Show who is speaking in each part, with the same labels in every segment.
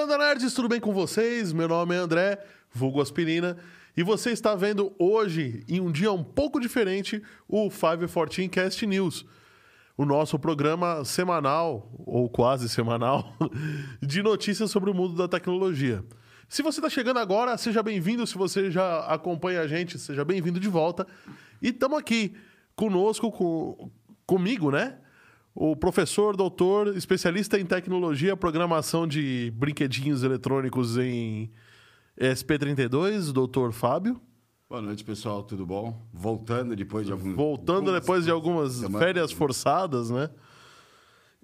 Speaker 1: Trilanda Nerds, tudo bem com vocês? Meu nome é André, vulgo Aspirina, e você está vendo hoje, em um dia um pouco diferente, o 514 Cast News, o nosso programa semanal, ou quase semanal, de notícias sobre o mundo da tecnologia. Se você está chegando agora, seja bem-vindo. Se você já acompanha a gente, seja bem-vindo de volta. E estamos aqui conosco, com, comigo, né? O professor, doutor, especialista em tecnologia, programação de brinquedinhos eletrônicos em SP32, doutor Fábio.
Speaker 2: Boa noite, pessoal, tudo bom? Voltando depois de alguns.
Speaker 1: Voltando depois de algumas
Speaker 2: semanas.
Speaker 1: férias forçadas, né?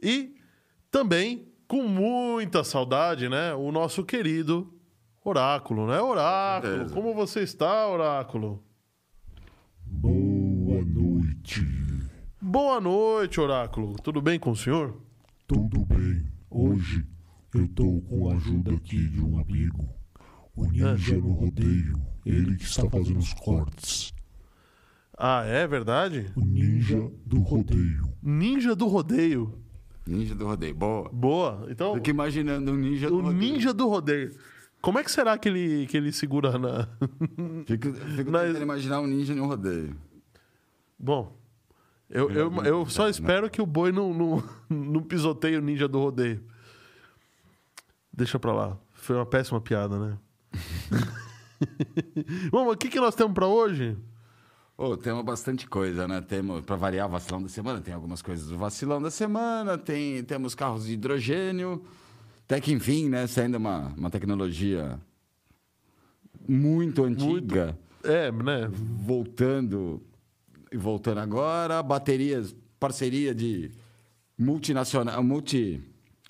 Speaker 1: E também, com muita saudade, né? O nosso querido Oráculo, né? Oráculo,
Speaker 2: certeza.
Speaker 1: como você está, Oráculo?
Speaker 3: Boa noite.
Speaker 1: Boa noite, Oráculo. Tudo bem com o senhor?
Speaker 3: Tudo bem? Hoje eu tô com a ajuda aqui de um amigo. O ninja no rodeio. Ele que está fazendo os cortes.
Speaker 1: Ah, é verdade?
Speaker 3: O ninja do rodeio.
Speaker 1: Ninja do rodeio.
Speaker 2: Ninja do rodeio. Boa.
Speaker 1: Boa. Então,
Speaker 2: Fico imaginando um ninja do
Speaker 1: o
Speaker 2: rodeio.
Speaker 1: ninja do rodeio. Como é que será que ele, que ele segura na.
Speaker 2: Fico, fico
Speaker 1: Mas-
Speaker 2: tentando imaginar um ninja no rodeio.
Speaker 1: Bom, eu, eu, eu só espero que o boi não, não, não pisoteie o ninja do rodeio. Deixa pra lá. Foi uma péssima piada, né? Bom, o que, que nós temos pra hoje?
Speaker 2: Ô, temos bastante coisa, né? Temos, pra variar, o vacilão da semana. Tem algumas coisas do vacilão da semana. Tem, temos carros de hidrogênio. Até que, enfim, né? Saindo uma, uma tecnologia muito antiga.
Speaker 1: É, né?
Speaker 2: voltando e voltando agora, baterias, parceria de multinacional, multi,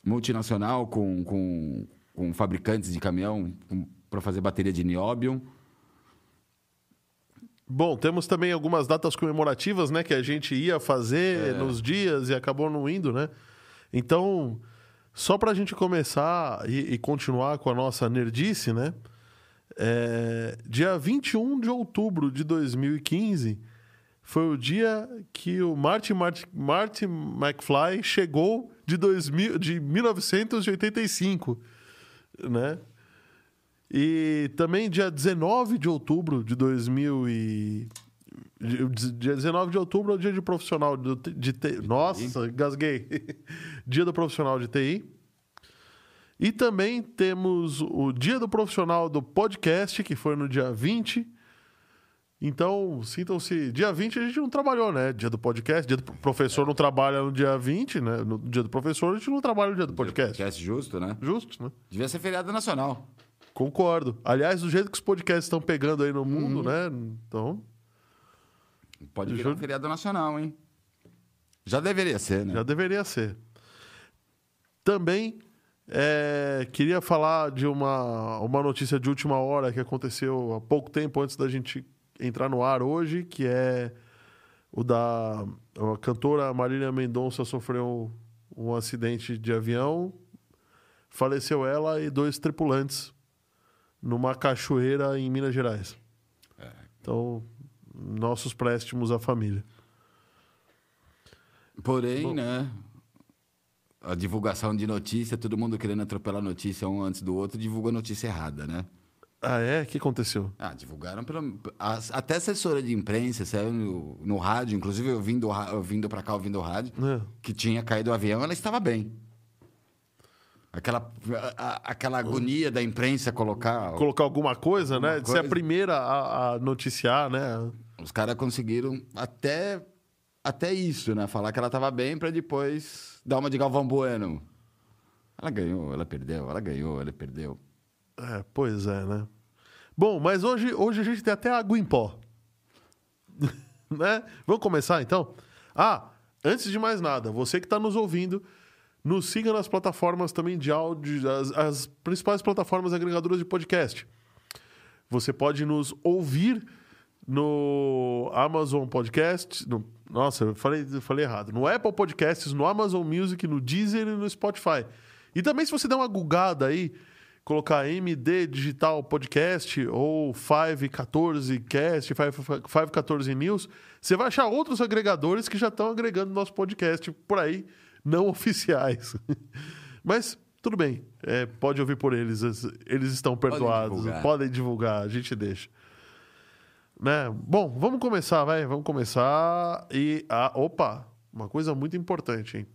Speaker 2: multinacional com, com, com fabricantes de caminhão para fazer bateria de nióbio.
Speaker 1: Bom, temos também algumas datas comemorativas, né? Que a gente ia fazer
Speaker 2: É.
Speaker 1: nos dias e acabou não indo, né? Então, só pra gente começar e, e continuar com a nossa nerdice, né? É, dia 21 de outubro de 2015 foi o dia que o Martin, Martin, Martin McFly chegou de, 2000, de 1985, né? E também dia 19 de outubro de 2000 e... Dia 19 de outubro é o dia de profissional de, de TI. Nossa, gasguei. dia do profissional de TI. E também temos o dia do profissional do podcast, que foi no dia 20. Então, sintam-se. Dia 20 a gente não trabalhou, né? Dia do podcast. Dia do professor não trabalha no dia 20, né? No dia do professor a gente não trabalha no dia do podcast.
Speaker 2: Podcast justo, né?
Speaker 1: Justo, né?
Speaker 2: Devia ser feriado nacional.
Speaker 1: Concordo. Aliás, do jeito que os podcasts estão pegando aí no
Speaker 2: Uhum.
Speaker 1: mundo, né? Então,
Speaker 2: Pode virar um feriado nacional, hein? Já deveria ser, né?
Speaker 1: já deveria ser. Também é, queria falar de uma, uma notícia de última hora que aconteceu há pouco tempo antes da gente entrar no ar hoje, que é o da a cantora Marília Mendonça sofreu um acidente de avião, faleceu ela e dois tripulantes numa cachoeira em Minas Gerais. Então, nossos préstimos à família.
Speaker 2: Porém, né? A divulgação de notícia, todo mundo querendo atropelar notícia um antes do outro, divulga notícia errada, né?
Speaker 1: Ah, é? O que aconteceu?
Speaker 2: Ah, divulgaram pela. as- até assessora de imprensa saiu no, no rádio, inclusive eu vindo, eu vindo pra cá ouvindo o rádio,
Speaker 1: É.
Speaker 2: que tinha caído o avião, ela estava bem. Aquela, a- aquela agonia da imprensa colocar.
Speaker 1: Colocar alguma coisa,
Speaker 2: Alguma
Speaker 1: né? De ser a
Speaker 2: coisa.
Speaker 1: primeira a, a noticiar, né?
Speaker 2: Os caras conseguiram até, até isso, né? Falar que ela estava bem para depois dar uma de Galvão Bueno. Ela ganhou, ela perdeu, ela ganhou, ela perdeu.
Speaker 1: É, pois é, né? Bom, mas hoje, hoje a gente tem até água em pó. né? Vamos começar então? Ah, antes de mais nada, você que está nos ouvindo, nos siga nas plataformas também de áudio, as, as principais plataformas agregadoras de podcast. Você pode nos ouvir no Amazon Podcast. no- nossa, eu falei, eu falei errado. No Apple Podcasts, no Amazon Music, no Deezer e no Spotify. E também, se você der uma gugada aí, colocar MD Digital Podcast ou 514 Cast, 514 News, você vai achar outros agregadores que já estão agregando nosso podcast por aí, não oficiais. Mas Tudo bem, é, pode ouvir por eles, eles estão perdoados,
Speaker 2: divulgar.
Speaker 1: podem divulgar, a gente deixa. Né? Bom, vamos começar, vai, vamos começar. E, ah, opa, uma coisa muito importante, hein?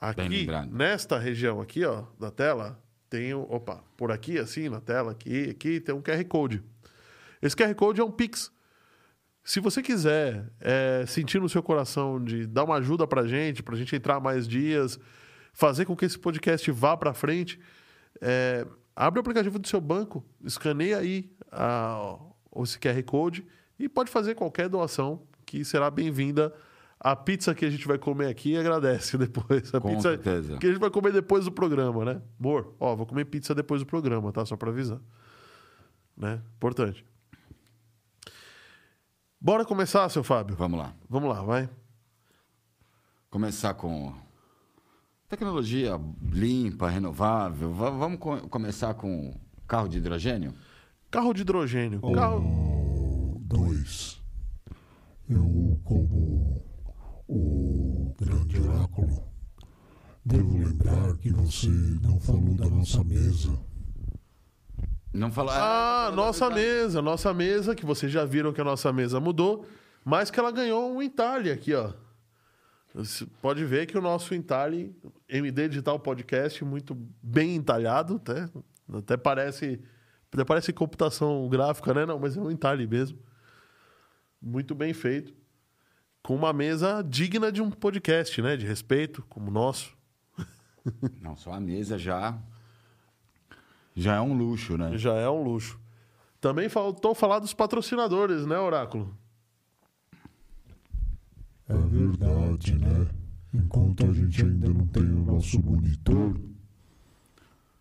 Speaker 1: Aqui, nesta região aqui, ó, da tela, tem, opa, por aqui, assim, na tela, aqui, aqui, tem um QR Code. Esse QR Code é um Pix. Se você quiser é, sentir no seu coração de dar uma ajuda pra gente, pra gente entrar mais dias, fazer com que esse podcast vá pra frente, é, abre o aplicativo do seu banco, escaneia aí a, esse QR Code e pode fazer qualquer doação que será bem-vinda. A pizza que a gente vai comer aqui agradece depois. A
Speaker 2: Com
Speaker 1: pizza
Speaker 2: certeza.
Speaker 1: que a gente vai comer depois do programa, né? Amor, ó, vou comer pizza depois do programa, tá? Só pra avisar. Né? Importante. Bora começar, seu Fábio?
Speaker 2: Vamos lá.
Speaker 1: Vamos lá, vai.
Speaker 2: Começar com tecnologia limpa, renovável. Va- vamos co- começar com carro de hidrogênio?
Speaker 1: Carro de hidrogênio. Carro...
Speaker 3: O dois. Eu, como o grande oráculo, devo lembrar que você não falou da nossa mesa.
Speaker 2: Não falar.
Speaker 1: Ah, nossa mesa, nossa mesa, que vocês já viram que a nossa mesa mudou, mas que ela ganhou um entalhe aqui, ó. Você pode ver que o nosso entalhe, MD Digital Podcast, muito bem entalhado, até, até parece, até parece computação gráfica, né? Não, mas é um entalhe mesmo. Muito bem feito. Com uma mesa digna de um podcast, né? De respeito, como o nosso.
Speaker 2: Não, só a mesa já. Já é um luxo, né?
Speaker 1: Já é um luxo. Também faltou falar dos patrocinadores, né, Oráculo?
Speaker 3: É verdade, né? Enquanto a gente ainda não tem o nosso monitor,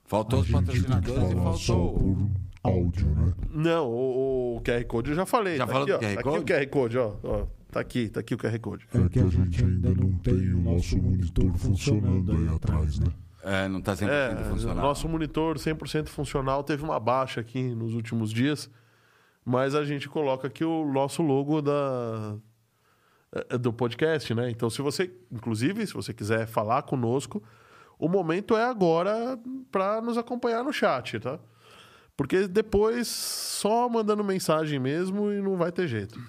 Speaker 2: Faltou
Speaker 3: a
Speaker 2: os
Speaker 3: gente tem que
Speaker 2: patrocinadores e faltou.
Speaker 3: por áudio, né?
Speaker 1: Não, o, o QR Code eu já falei.
Speaker 2: Já
Speaker 1: tá
Speaker 2: falou
Speaker 1: aqui,
Speaker 2: do
Speaker 1: ó,
Speaker 2: QR
Speaker 1: tá
Speaker 2: Code?
Speaker 1: Aqui o QR Code, ó, ó. Tá aqui, tá aqui o QR Code.
Speaker 3: É que a gente ainda não tem o nosso monitor funcionando aí atrás, né?
Speaker 2: É, não tá 100%
Speaker 1: É,
Speaker 2: funcional.
Speaker 1: nosso monitor 100% funcional teve uma baixa aqui nos últimos dias, mas a gente coloca aqui o nosso logo da é, do podcast, né? Então, se você, inclusive, se você quiser falar conosco, o momento é agora para nos acompanhar no chat, tá? Porque depois só mandando mensagem mesmo e não vai ter jeito.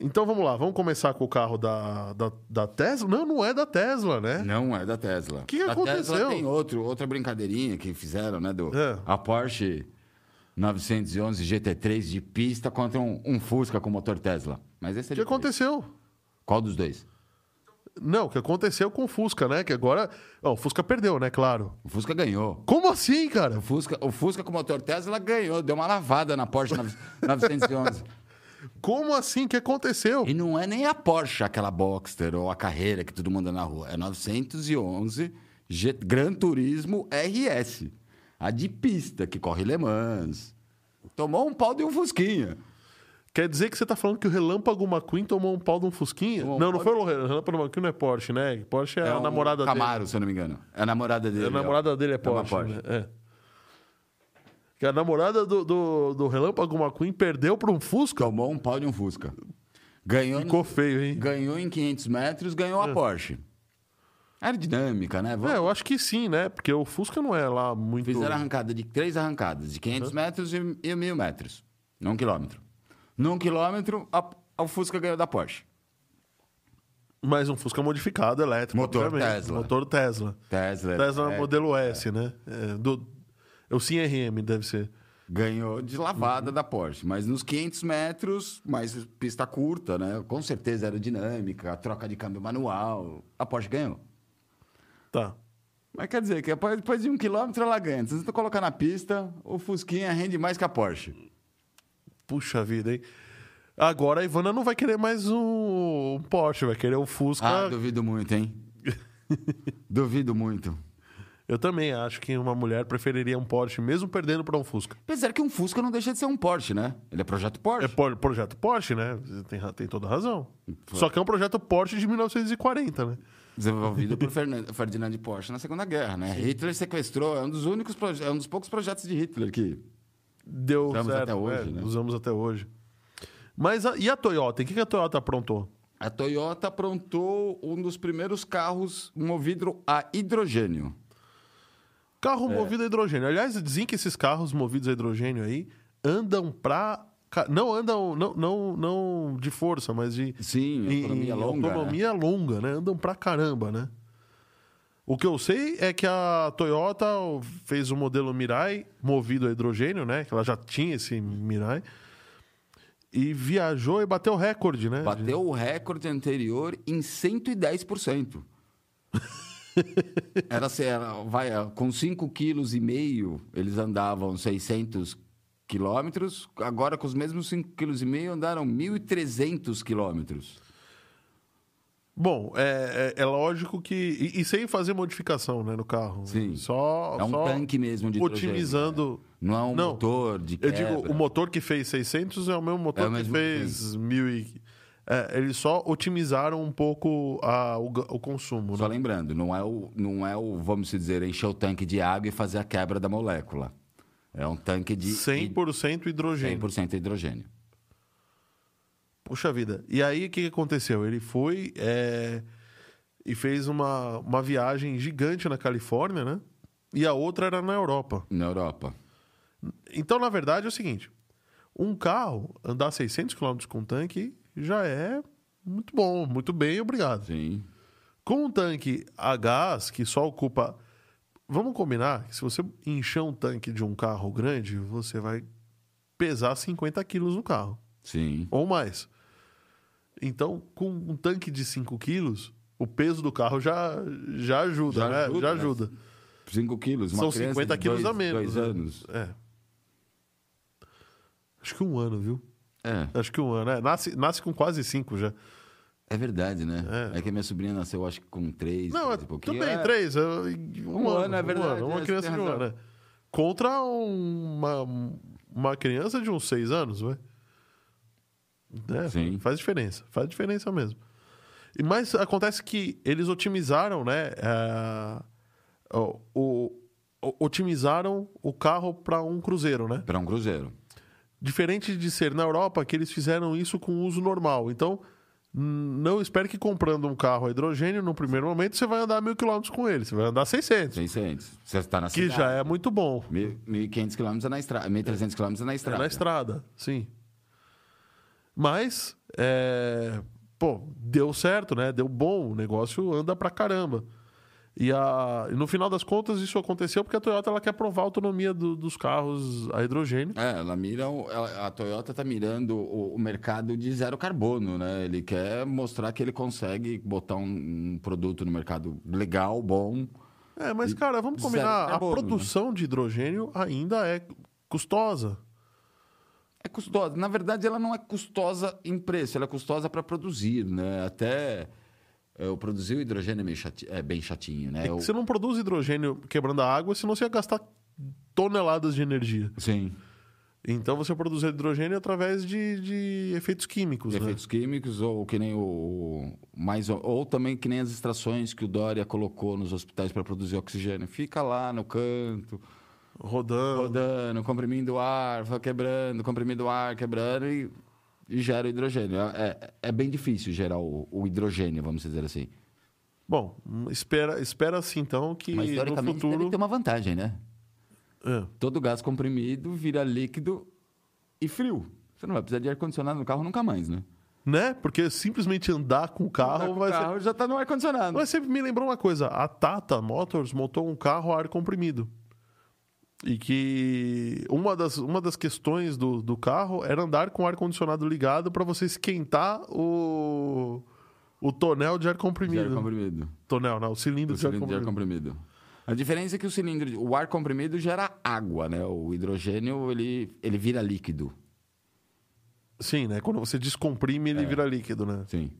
Speaker 1: Então vamos lá, vamos começar com o carro da, da, da Tesla? Não, não é da Tesla, né?
Speaker 2: Não é da Tesla.
Speaker 1: O que que
Speaker 2: a
Speaker 1: aconteceu?
Speaker 2: Tesla tem outro, outra brincadeirinha que fizeram, né? Do,
Speaker 1: É.
Speaker 2: A Porsche 911 GT3 de pista contra um, um Fusca com motor Tesla. Mas esse é
Speaker 1: O que aconteceu?
Speaker 2: Qual dos dois?
Speaker 1: Não, o que aconteceu com o Fusca, né? Que agora. O Fusca perdeu, né? Claro.
Speaker 2: O Fusca ganhou.
Speaker 1: Como assim, cara?
Speaker 2: O Fusca, o Fusca com motor Tesla ganhou, deu uma lavada na Porsche 9- 911.
Speaker 1: Como assim? O que aconteceu?
Speaker 2: E não é nem a Porsche, aquela Boxster ou a Carreira que todo mundo anda na rua. É 911 G- Gran Turismo RS. A de pista, que corre Le Mans. Tomou um pau de um Fusquinha.
Speaker 1: Quer dizer que você tá falando que o Relâmpago McQueen tomou um pau de um Fusquinha? Não, não foi o Relâmpago McQueen, não é Porsche, né? Porsche é, a
Speaker 2: um
Speaker 1: namorada
Speaker 2: Camaro, se eu não me engano. É a namorada dele.
Speaker 1: dele. A namorada dele é
Speaker 2: uma
Speaker 1: Porsche. né? É. Que a namorada do, do, do Relâmpago McQueen perdeu para um Fusca?
Speaker 2: Tomou um pau de um Fusca. Ganhou, no-
Speaker 1: Ficou feio, hein?
Speaker 2: ganhou em 500 metros, ganhou a Porsche. Aerodinâmica, né? Vamos-
Speaker 1: É, eu acho que sim, né? Porque o Fusca não é lá muito.
Speaker 2: Fizeram arrancada de três arrancadas, de 500 metros e, e 1.000 metros. Num quilômetro. Num quilômetro, a, o Fusca ganhou da Porsche.
Speaker 1: Mas um Fusca modificado, elétrico.
Speaker 2: Motor. Tesla.
Speaker 1: Motor Tesla.
Speaker 2: Tesla.
Speaker 1: Tesla
Speaker 2: é,
Speaker 1: modelo S, né? É, do, é o Sim RM, deve ser.
Speaker 2: Ganhou de lavada
Speaker 1: Uhum.
Speaker 2: da Porsche. Mas nos 500 metros, mais pista curta, né? Com certeza aerodinâmica, troca de câmbio manual. A Porsche ganhou.
Speaker 1: Tá.
Speaker 2: Mas quer dizer que depois de um quilômetro ela ganha. Se você colocar na pista, o Fusquinha rende mais que a Porsche.
Speaker 1: Puxa vida, hein? Agora a Ivana não vai querer mais um, um Porsche, vai querer o Fusca.
Speaker 2: Ah, duvido muito, hein? duvido muito.
Speaker 1: Eu também acho que uma mulher preferiria um Porsche, mesmo perdendo para um Fusca.
Speaker 2: Apesar que um Fusca não deixa de ser um Porsche, né? Ele é projeto Porsche.
Speaker 1: É por- projeto Porsche, né? Você Tem, tem toda razão. Só que é um projeto Porsche de 1940, né?
Speaker 2: Desenvolvido por Ferdinand Porsche na Segunda Guerra, né? Hitler sequestrou, é um dos únicos é um dos poucos projetos de Hitler que
Speaker 1: Deu
Speaker 2: Usamos
Speaker 1: certo.
Speaker 2: até hoje,
Speaker 1: é,
Speaker 2: né?
Speaker 1: Usamos até hoje. Mas a- e a Toyota? O que que a Toyota aprontou?
Speaker 2: A Toyota aprontou um dos primeiros carros movido a hidrogênio.
Speaker 1: Carro movido a hidrogênio. Aliás, dizem que esses carros movidos a hidrogênio aí andam pra. Não andam, não, não, não de força, mas de.
Speaker 2: Sim,
Speaker 1: em-
Speaker 2: autonomia longa. né?
Speaker 1: autonomia longa, né? Andam pra caramba, né? O que eu sei é que a Toyota fez o modelo Mirai movido a hidrogênio, né? Que ela já tinha esse Mirai. E viajou e bateu recorde, né?
Speaker 2: Bateu o recorde anterior em 110%. era, se- era vai, com 5,5 kg eles andavam 600 quilômetros, agora com os mesmos 5,5 kg andaram 1.300 quilômetros.
Speaker 1: Bom, é, é, é lógico que. E, e sem fazer modificação né, no carro.
Speaker 2: Sim.
Speaker 1: Só,
Speaker 2: É um
Speaker 1: só
Speaker 2: tanque mesmo de
Speaker 1: Otimizando.
Speaker 2: Não é um
Speaker 1: Não,
Speaker 2: motor de
Speaker 1: Eu
Speaker 2: quebra.
Speaker 1: digo, o motor que fez 600 é o mesmo motor
Speaker 2: É o
Speaker 1: que
Speaker 2: mesmo
Speaker 1: fez 1000 e... É, eles só otimizaram um pouco a, o, o consumo,
Speaker 2: Só
Speaker 1: né?
Speaker 2: lembrando, não é, o, não é o, vamos dizer, encher o tanque de água e fazer a quebra da molécula. É um tanque de
Speaker 1: 100% hidrogênio.
Speaker 2: 100% hidrogênio.
Speaker 1: Puxa vida. E aí, o que que aconteceu? Ele foi é, e fez uma, uma viagem gigante na Califórnia, né? E a outra era na Europa.
Speaker 2: Na Europa.
Speaker 1: Então, na verdade, é o seguinte: um carro andar 600 km com tanque já é muito bom, muito bem, obrigado.
Speaker 2: Sim.
Speaker 1: Com um tanque a gás que só ocupa. Vamos combinar que se você encher um tanque de um carro grande, você vai pesar 50 quilos no carro,
Speaker 2: Sim.
Speaker 1: ou mais. Então, com um tanque de 5 quilos, o peso do carro já, já ajuda,
Speaker 2: Já
Speaker 1: né?
Speaker 2: ajuda,
Speaker 1: já
Speaker 2: né?
Speaker 1: ajuda.
Speaker 2: 5 quilos. Uma
Speaker 1: São
Speaker 2: criança
Speaker 1: 50
Speaker 2: de
Speaker 1: quilos
Speaker 2: dois,
Speaker 1: a menos.
Speaker 2: Dois
Speaker 1: né?
Speaker 2: anos.
Speaker 1: É. Acho que um ano, viu?
Speaker 2: É.
Speaker 1: Acho que um ano. É, nasce, nasce com quase 5 já.
Speaker 2: É verdade, né?
Speaker 1: É.
Speaker 2: É, que a minha sobrinha nasceu, acho que com 3,
Speaker 1: Não, é,
Speaker 2: e pouquinho.
Speaker 1: também,
Speaker 2: é.
Speaker 1: três. é, Um,
Speaker 2: Um
Speaker 1: ano,
Speaker 2: ano, é verdade,
Speaker 1: Um ano,
Speaker 2: é,
Speaker 1: uma
Speaker 2: você
Speaker 1: criança de um ano. é. Contra uma, uma criança de uns seis anos, ué. É,
Speaker 2: Sim.
Speaker 1: Faz diferença. Faz diferença mesmo. E, mas acontece que eles otimizaram, né? é, o, o- o- otimizaram o carro para um cruzeiro, né?
Speaker 2: Para um cruzeiro.
Speaker 1: Diferente de ser na Europa, que eles fizeram isso com uso normal. Então, não espere que comprando um carro a hidrogênio, no primeiro momento, você vai andar mil quilômetros com ele. Você vai andar 600,
Speaker 2: 600. Você está na
Speaker 1: que
Speaker 2: cidade.
Speaker 1: já é muito bom.
Speaker 2: 1.500 quilômetros é na estrada. 1.300 quilômetros é na
Speaker 1: É
Speaker 2: estrada.
Speaker 1: na estrada, sim. Mas, é, pô, deu certo, né? Deu bom, o negócio anda pra caramba. E, a, e no final das contas, isso aconteceu porque a Toyota ela quer provar a autonomia do- dos carros a hidrogênio.
Speaker 2: É, ela mira. ela- a Toyota está mirando o, o mercado de zero carbono, né? Ele quer mostrar que ele consegue botar um, um produto no mercado legal, bom.
Speaker 1: É, mas, cara, vamos combinar,
Speaker 2: carbono,
Speaker 1: a produção de hidrogênio ainda é custosa.
Speaker 2: É custosa. Na verdade, ela não é custosa em preço, ela é custosa para produzir, né? Até eu produzir o hidrogênio é, meio chati- é bem chatinho, né?
Speaker 1: É
Speaker 2: Eu-
Speaker 1: você não produz hidrogênio quebrando a água, senão você ia gastar toneladas de energia.
Speaker 2: Sim.
Speaker 1: Então você produz hidrogênio através de, de efeitos químicos, né?
Speaker 2: efeitos químicos ou que nem o, mais ou também que nem as extrações que o Dória colocou nos hospitais para produzir oxigênio. Fica lá no canto,
Speaker 1: Rodando.
Speaker 2: rodando, comprimindo o ar, quebrando, comprimindo o ar, quebrando e gera o hidrogênio. É, é, é bem difícil gerar o, o hidrogênio, vamos dizer assim.
Speaker 1: Bom, espera, espera-se então que
Speaker 2: Mas
Speaker 1: no futuro.
Speaker 2: ter uma vantagem, né?
Speaker 1: É.
Speaker 2: Todo gás comprimido vira líquido e frio. Você não vai precisar de ar-condicionado no carro nunca mais, né?
Speaker 1: Né? Porque simplesmente andar com o carro
Speaker 2: o
Speaker 1: vai ser.
Speaker 2: carro já está no ar-condicionado.
Speaker 1: Mas você me lembrou uma coisa: a Tata Motors montou um carro a ar comprimido. E que uma das, uma das questões do, do carro era andar com o ar-condicionado ligado para você esquentar o, o tonel de ar
Speaker 2: De
Speaker 1: comprimido.
Speaker 2: ar comprimido.
Speaker 1: Tonel, não, o cilindro,
Speaker 2: O
Speaker 1: de, ar
Speaker 2: cilindro de ar
Speaker 1: comprimido.
Speaker 2: comprimido. A diferença é que o cilindro, o ar comprimido gera água, né? O hidrogênio, ele, ele vira líquido.
Speaker 1: Sim, né? Quando você descomprime, ele vira líquido, né?
Speaker 2: Sim.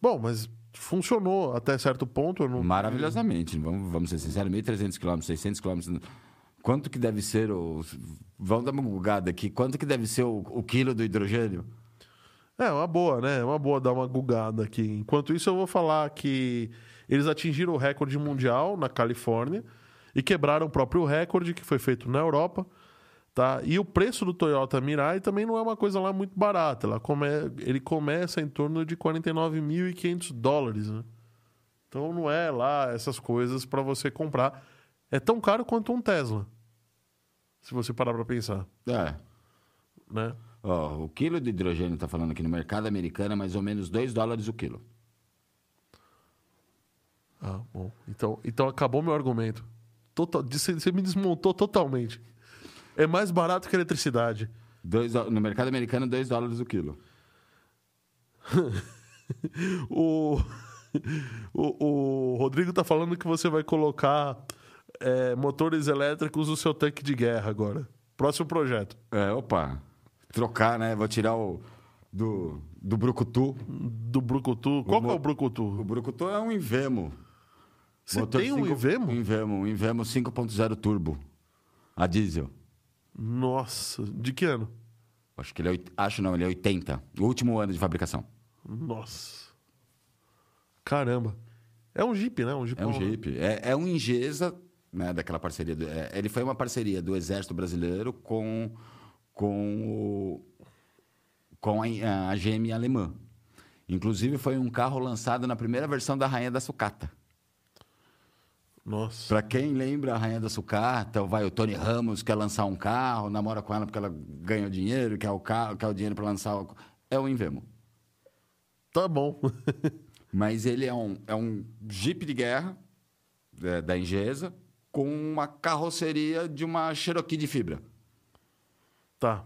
Speaker 1: Bom, mas funcionou até certo ponto. Não...
Speaker 2: Maravilhosamente. Vamos, vamos ser sinceros, 1.300 km, 600 km. Quanto que deve ser o... Vamos dar uma bugada aqui. Quanto que deve ser o, o quilo do hidrogênio?
Speaker 1: É, uma boa, né? É uma boa dar uma gugada aqui. Enquanto isso, eu vou falar que eles atingiram o recorde mundial na Califórnia e quebraram o próprio recorde que foi feito na Europa. Tá? E o preço do Toyota Mirai também não é uma coisa lá muito barata. Ela come... Ele começa em torno de 49.500 dólares. Né? Então não é lá essas coisas para você comprar. É tão caro quanto um Tesla. Se você parar para pensar.
Speaker 2: É.
Speaker 1: Né?
Speaker 2: Ó, o quilo de hidrogênio está falando aqui no mercado americano é mais ou menos 2 dólares o quilo.
Speaker 1: Ah, bom. Então, então acabou meu argumento. Total... Você me desmontou totalmente. É mais barato que a eletricidade.
Speaker 2: Dois, no mercado americano, 2 dólares o quilo.
Speaker 1: O, o, o Rodrigo tá falando que você vai colocar é, motores elétricos no seu tanque de guerra agora. Próximo projeto.
Speaker 2: É, opa. Trocar, né? Vou tirar o do, do Brucutu.
Speaker 1: Do Brucutu. Qual é o
Speaker 2: mo- O
Speaker 1: Brucutu?
Speaker 2: Brucutu é um Invemo.
Speaker 1: Você
Speaker 2: Motor
Speaker 1: tem um Invemo?
Speaker 2: Um Invemo, um Invemo 5.0 turbo. A diesel.
Speaker 1: Nossa, de que ano?
Speaker 2: Acho que ele é, acho não, ele é 80. O último ano de fabricação.
Speaker 1: Nossa. Caramba. É um Jeep, né? Um Jeep
Speaker 2: É um Jeep. É, é um Ingesa, né, daquela parceria. do- é, ele foi uma parceria do Exército Brasileiro com, com, o- com a, a GM alemã. Inclusive, foi um carro lançado na primeira versão da Rainha da Sucata.
Speaker 1: Nossa.
Speaker 2: Pra quem lembra a Rainha da Sucata, vai o Tony Ramos quer lançar um carro, namora com ela porque ela ganha dinheiro, quer o carro, quer o dinheiro para lançar o... é o Invemo.
Speaker 1: Tá bom.
Speaker 2: Mas ele é um, é um Jeep de guerra é, da Ingesa com uma carroceria de uma Cherokee de fibra.
Speaker 1: tá.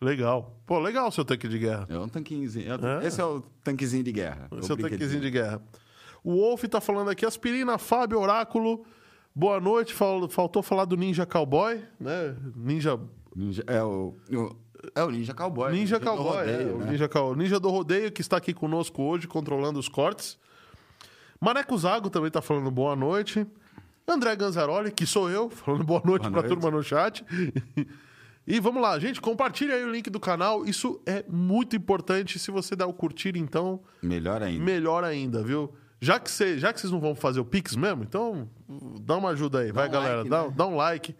Speaker 1: Legal. Pô, legal o seu tanque de guerra.
Speaker 2: É um tanquinho.
Speaker 1: É?
Speaker 2: Esse é o tanquezinho de guerra.
Speaker 1: Seu tanquezinho de guerra. O Wolf tá falando aqui, aspirina, Fábio, Oráculo. Boa noite. Fal- Faltou falar do Ninja Cowboy, né? Ninja,
Speaker 2: Ninja, é, o, o- é o Ninja Cowboy.
Speaker 1: Ninja
Speaker 2: do
Speaker 1: Cowboy,
Speaker 2: rodeio,
Speaker 1: é, o
Speaker 2: né?
Speaker 1: Ninja, Cow- Ninja do Rodeio, que está aqui conosco hoje, controlando os cortes. Maneco Zago também tá falando boa noite. André Ganzaroli, que sou eu, falando boa noite
Speaker 2: Boa
Speaker 1: pra
Speaker 2: noite.
Speaker 1: turma no chat. E vamos lá, gente, compartilha aí o link do canal. Isso é muito importante. Se você der o curtir, então,
Speaker 2: Melhor ainda.
Speaker 1: melhor ainda, viu? Já que, cê, já que vocês não vão fazer o Pix mesmo, então dá uma ajuda aí. Vai,
Speaker 2: um
Speaker 1: galera,
Speaker 2: like,
Speaker 1: dá,
Speaker 2: né?
Speaker 1: dá um like.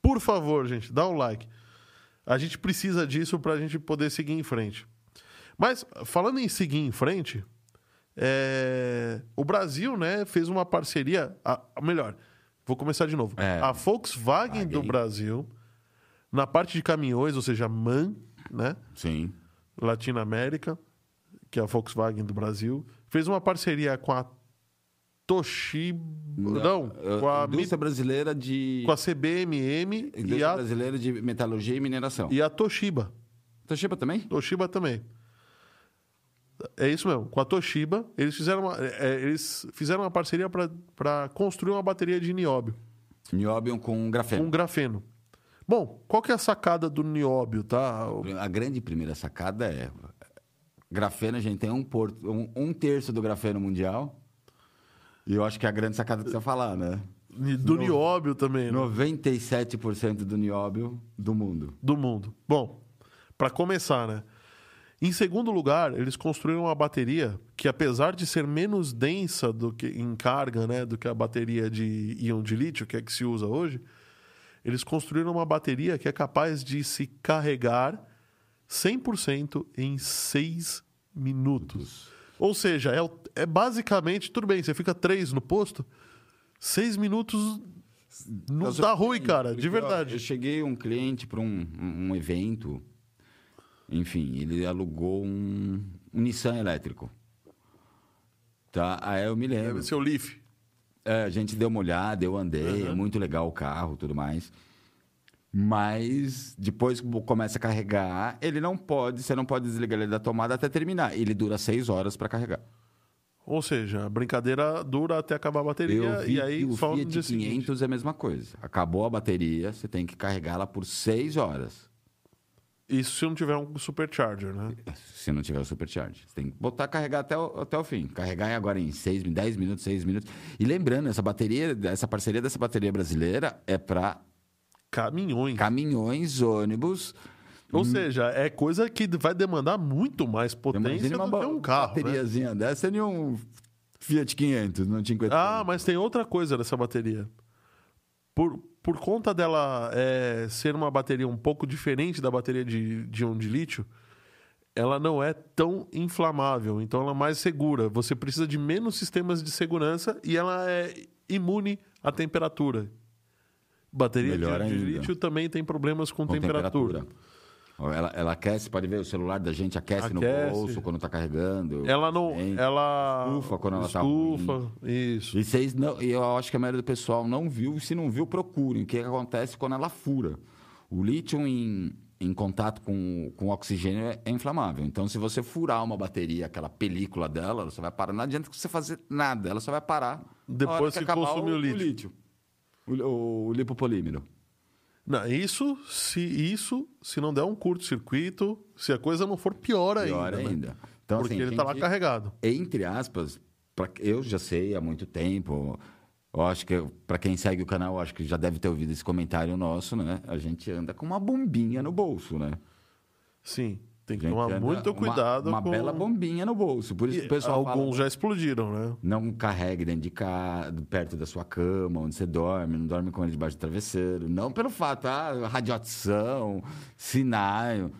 Speaker 1: Por favor, gente, dá um like. A gente precisa disso pra gente poder seguir em frente. Mas, falando em seguir em frente, é, o Brasil né, fez uma parceria. A, melhor, vou começar de novo.
Speaker 2: É.
Speaker 1: A Volkswagen do. Brasil, na parte de caminhões, ou seja, MAN, né?
Speaker 2: Sim.
Speaker 1: Latinoamérica, que é a Volkswagen do Brasil, fez uma parceria com a Toshiba, não,
Speaker 2: É,
Speaker 1: com a,
Speaker 2: Indústria brasileira de.
Speaker 1: com a CBMM e
Speaker 2: Indústria
Speaker 1: a,
Speaker 2: brasileira de metalurgia e mineração.
Speaker 1: e a Toshiba.
Speaker 2: Toshiba também?
Speaker 1: Toshiba também. É isso mesmo. Com a Toshiba, eles fizeram uma, é, eles fizeram uma parceria para construir uma bateria de nióbio,
Speaker 2: Niobium com grafeno.
Speaker 1: com grafeno. Bom, qual que é a sacada do nióbio, tá?
Speaker 2: A grande primeira sacada é. Grafeno, a gente tem um, por- um, um terço do grafeno mundial. E eu acho que é a grande sacada que você vai falar, né?
Speaker 1: Do nióbio também, né?
Speaker 2: 97% do nióbio do mundo.
Speaker 1: do mundo. Bom, para começar, né? Em segundo lugar, eles construíram uma bateria que, apesar de ser menos densa do que em carga, né, do que a bateria de íon de lítio, que é que se usa hoje, eles construíram uma bateria que é capaz de se carregar 100% em 6 minutos. Ou seja, é, é basicamente, tudo bem, você fica 3 no posto, 6 minutos não tá
Speaker 2: sou-
Speaker 1: ruim, cara, de verdade.
Speaker 2: Eu cheguei um cliente para um um evento. Enfim, ele alugou um, um Nissan elétrico. Tá? Aí eu me lembro.
Speaker 1: Ser o Leaf.
Speaker 2: É, a gente deu uma olhada, eu andei, é muito legal o carro tudo mais. Mas depois que começa a carregar, ele não pode, você não pode desligar ele da tomada até terminar. Ele dura seis horas para carregar.
Speaker 1: Ou seja, a brincadeira dura até acabar a bateria e aí
Speaker 2: o
Speaker 1: só no
Speaker 2: Fiat
Speaker 1: dia seguinte.
Speaker 2: 500 é a mesma coisa. Acabou a bateria, você tem que carregá-la por seis horas.
Speaker 1: Isso se não tiver um supercharger, né?
Speaker 2: Se não tiver o supercharge. Você tem que botar carregar até o, até o fim. Carregar agora em 6, 10 minutos, 6 minutos. E lembrando, essa bateria, essa parceria dessa bateria brasileira é para
Speaker 1: Caminhões.
Speaker 2: caminhões, ônibus.
Speaker 1: Ou seja, é coisa que vai demandar muito mais potência
Speaker 2: uma
Speaker 1: do que um carro. Né?
Speaker 2: bateriazinha dessa e um Fiat 500, não tinha
Speaker 1: Ah, mas tem outra coisa dessa bateria. por, por conta dela é, ser uma bateria um pouco diferente da bateria de, de íon de lítio, ela não é tão inflamável, então ela é mais segura. Você precisa de menos sistemas de segurança e ela é imune à temperatura. Bateria
Speaker 2: Melhor
Speaker 1: de, de lítio também tem problemas com,
Speaker 2: Com
Speaker 1: temperatura.
Speaker 2: Ó, Ela, ela aquece, pode ver, o celular da gente aquece, no
Speaker 1: Aquece.
Speaker 2: bolso quando tá carregando.
Speaker 1: Ela não. Ela.
Speaker 2: Estufa quando ela tá
Speaker 1: Estufa, isso.
Speaker 2: E vocês não, e eu acho que a maioria do pessoal não viu, e se não viu, procurem. O que acontece quando ela fura? O lítio em, em contato com, com oxigênio é, é inflamável. Então, se você furar uma bateria, aquela película dela, ela só vai parar. Não adianta você fazer nada, ela só vai parar
Speaker 1: Depois que
Speaker 2: acabar
Speaker 1: consumir o lítio.
Speaker 2: O, o, o lipopolímero.
Speaker 1: Não, isso se isso se não der um curto-circuito, se a coisa não for pior ainda.
Speaker 2: Pior
Speaker 1: né?
Speaker 2: ainda. Então,
Speaker 1: Porque
Speaker 2: assim,
Speaker 1: ele
Speaker 2: a
Speaker 1: tá lá carregado.
Speaker 2: entre aspas, pra, eu já sei há muito tempo. Eu acho que para quem segue o canal, acho que já deve ter ouvido esse comentário nosso, né? A gente anda com uma bombinha no bolso, né?
Speaker 1: Sim, tem que tomar
Speaker 2: anda
Speaker 1: muito
Speaker 2: uma-
Speaker 1: cuidado
Speaker 2: Uma,
Speaker 1: com...
Speaker 2: bela bombinha no bolso. Por isso que o pessoal
Speaker 1: Alguns
Speaker 2: fala,
Speaker 1: já explodiram, né?
Speaker 2: não carregue dentro de casa, perto da sua cama, onde você dorme, não dorme com ele debaixo do travesseiro. Não pelo fato, ah, radiação, sinal.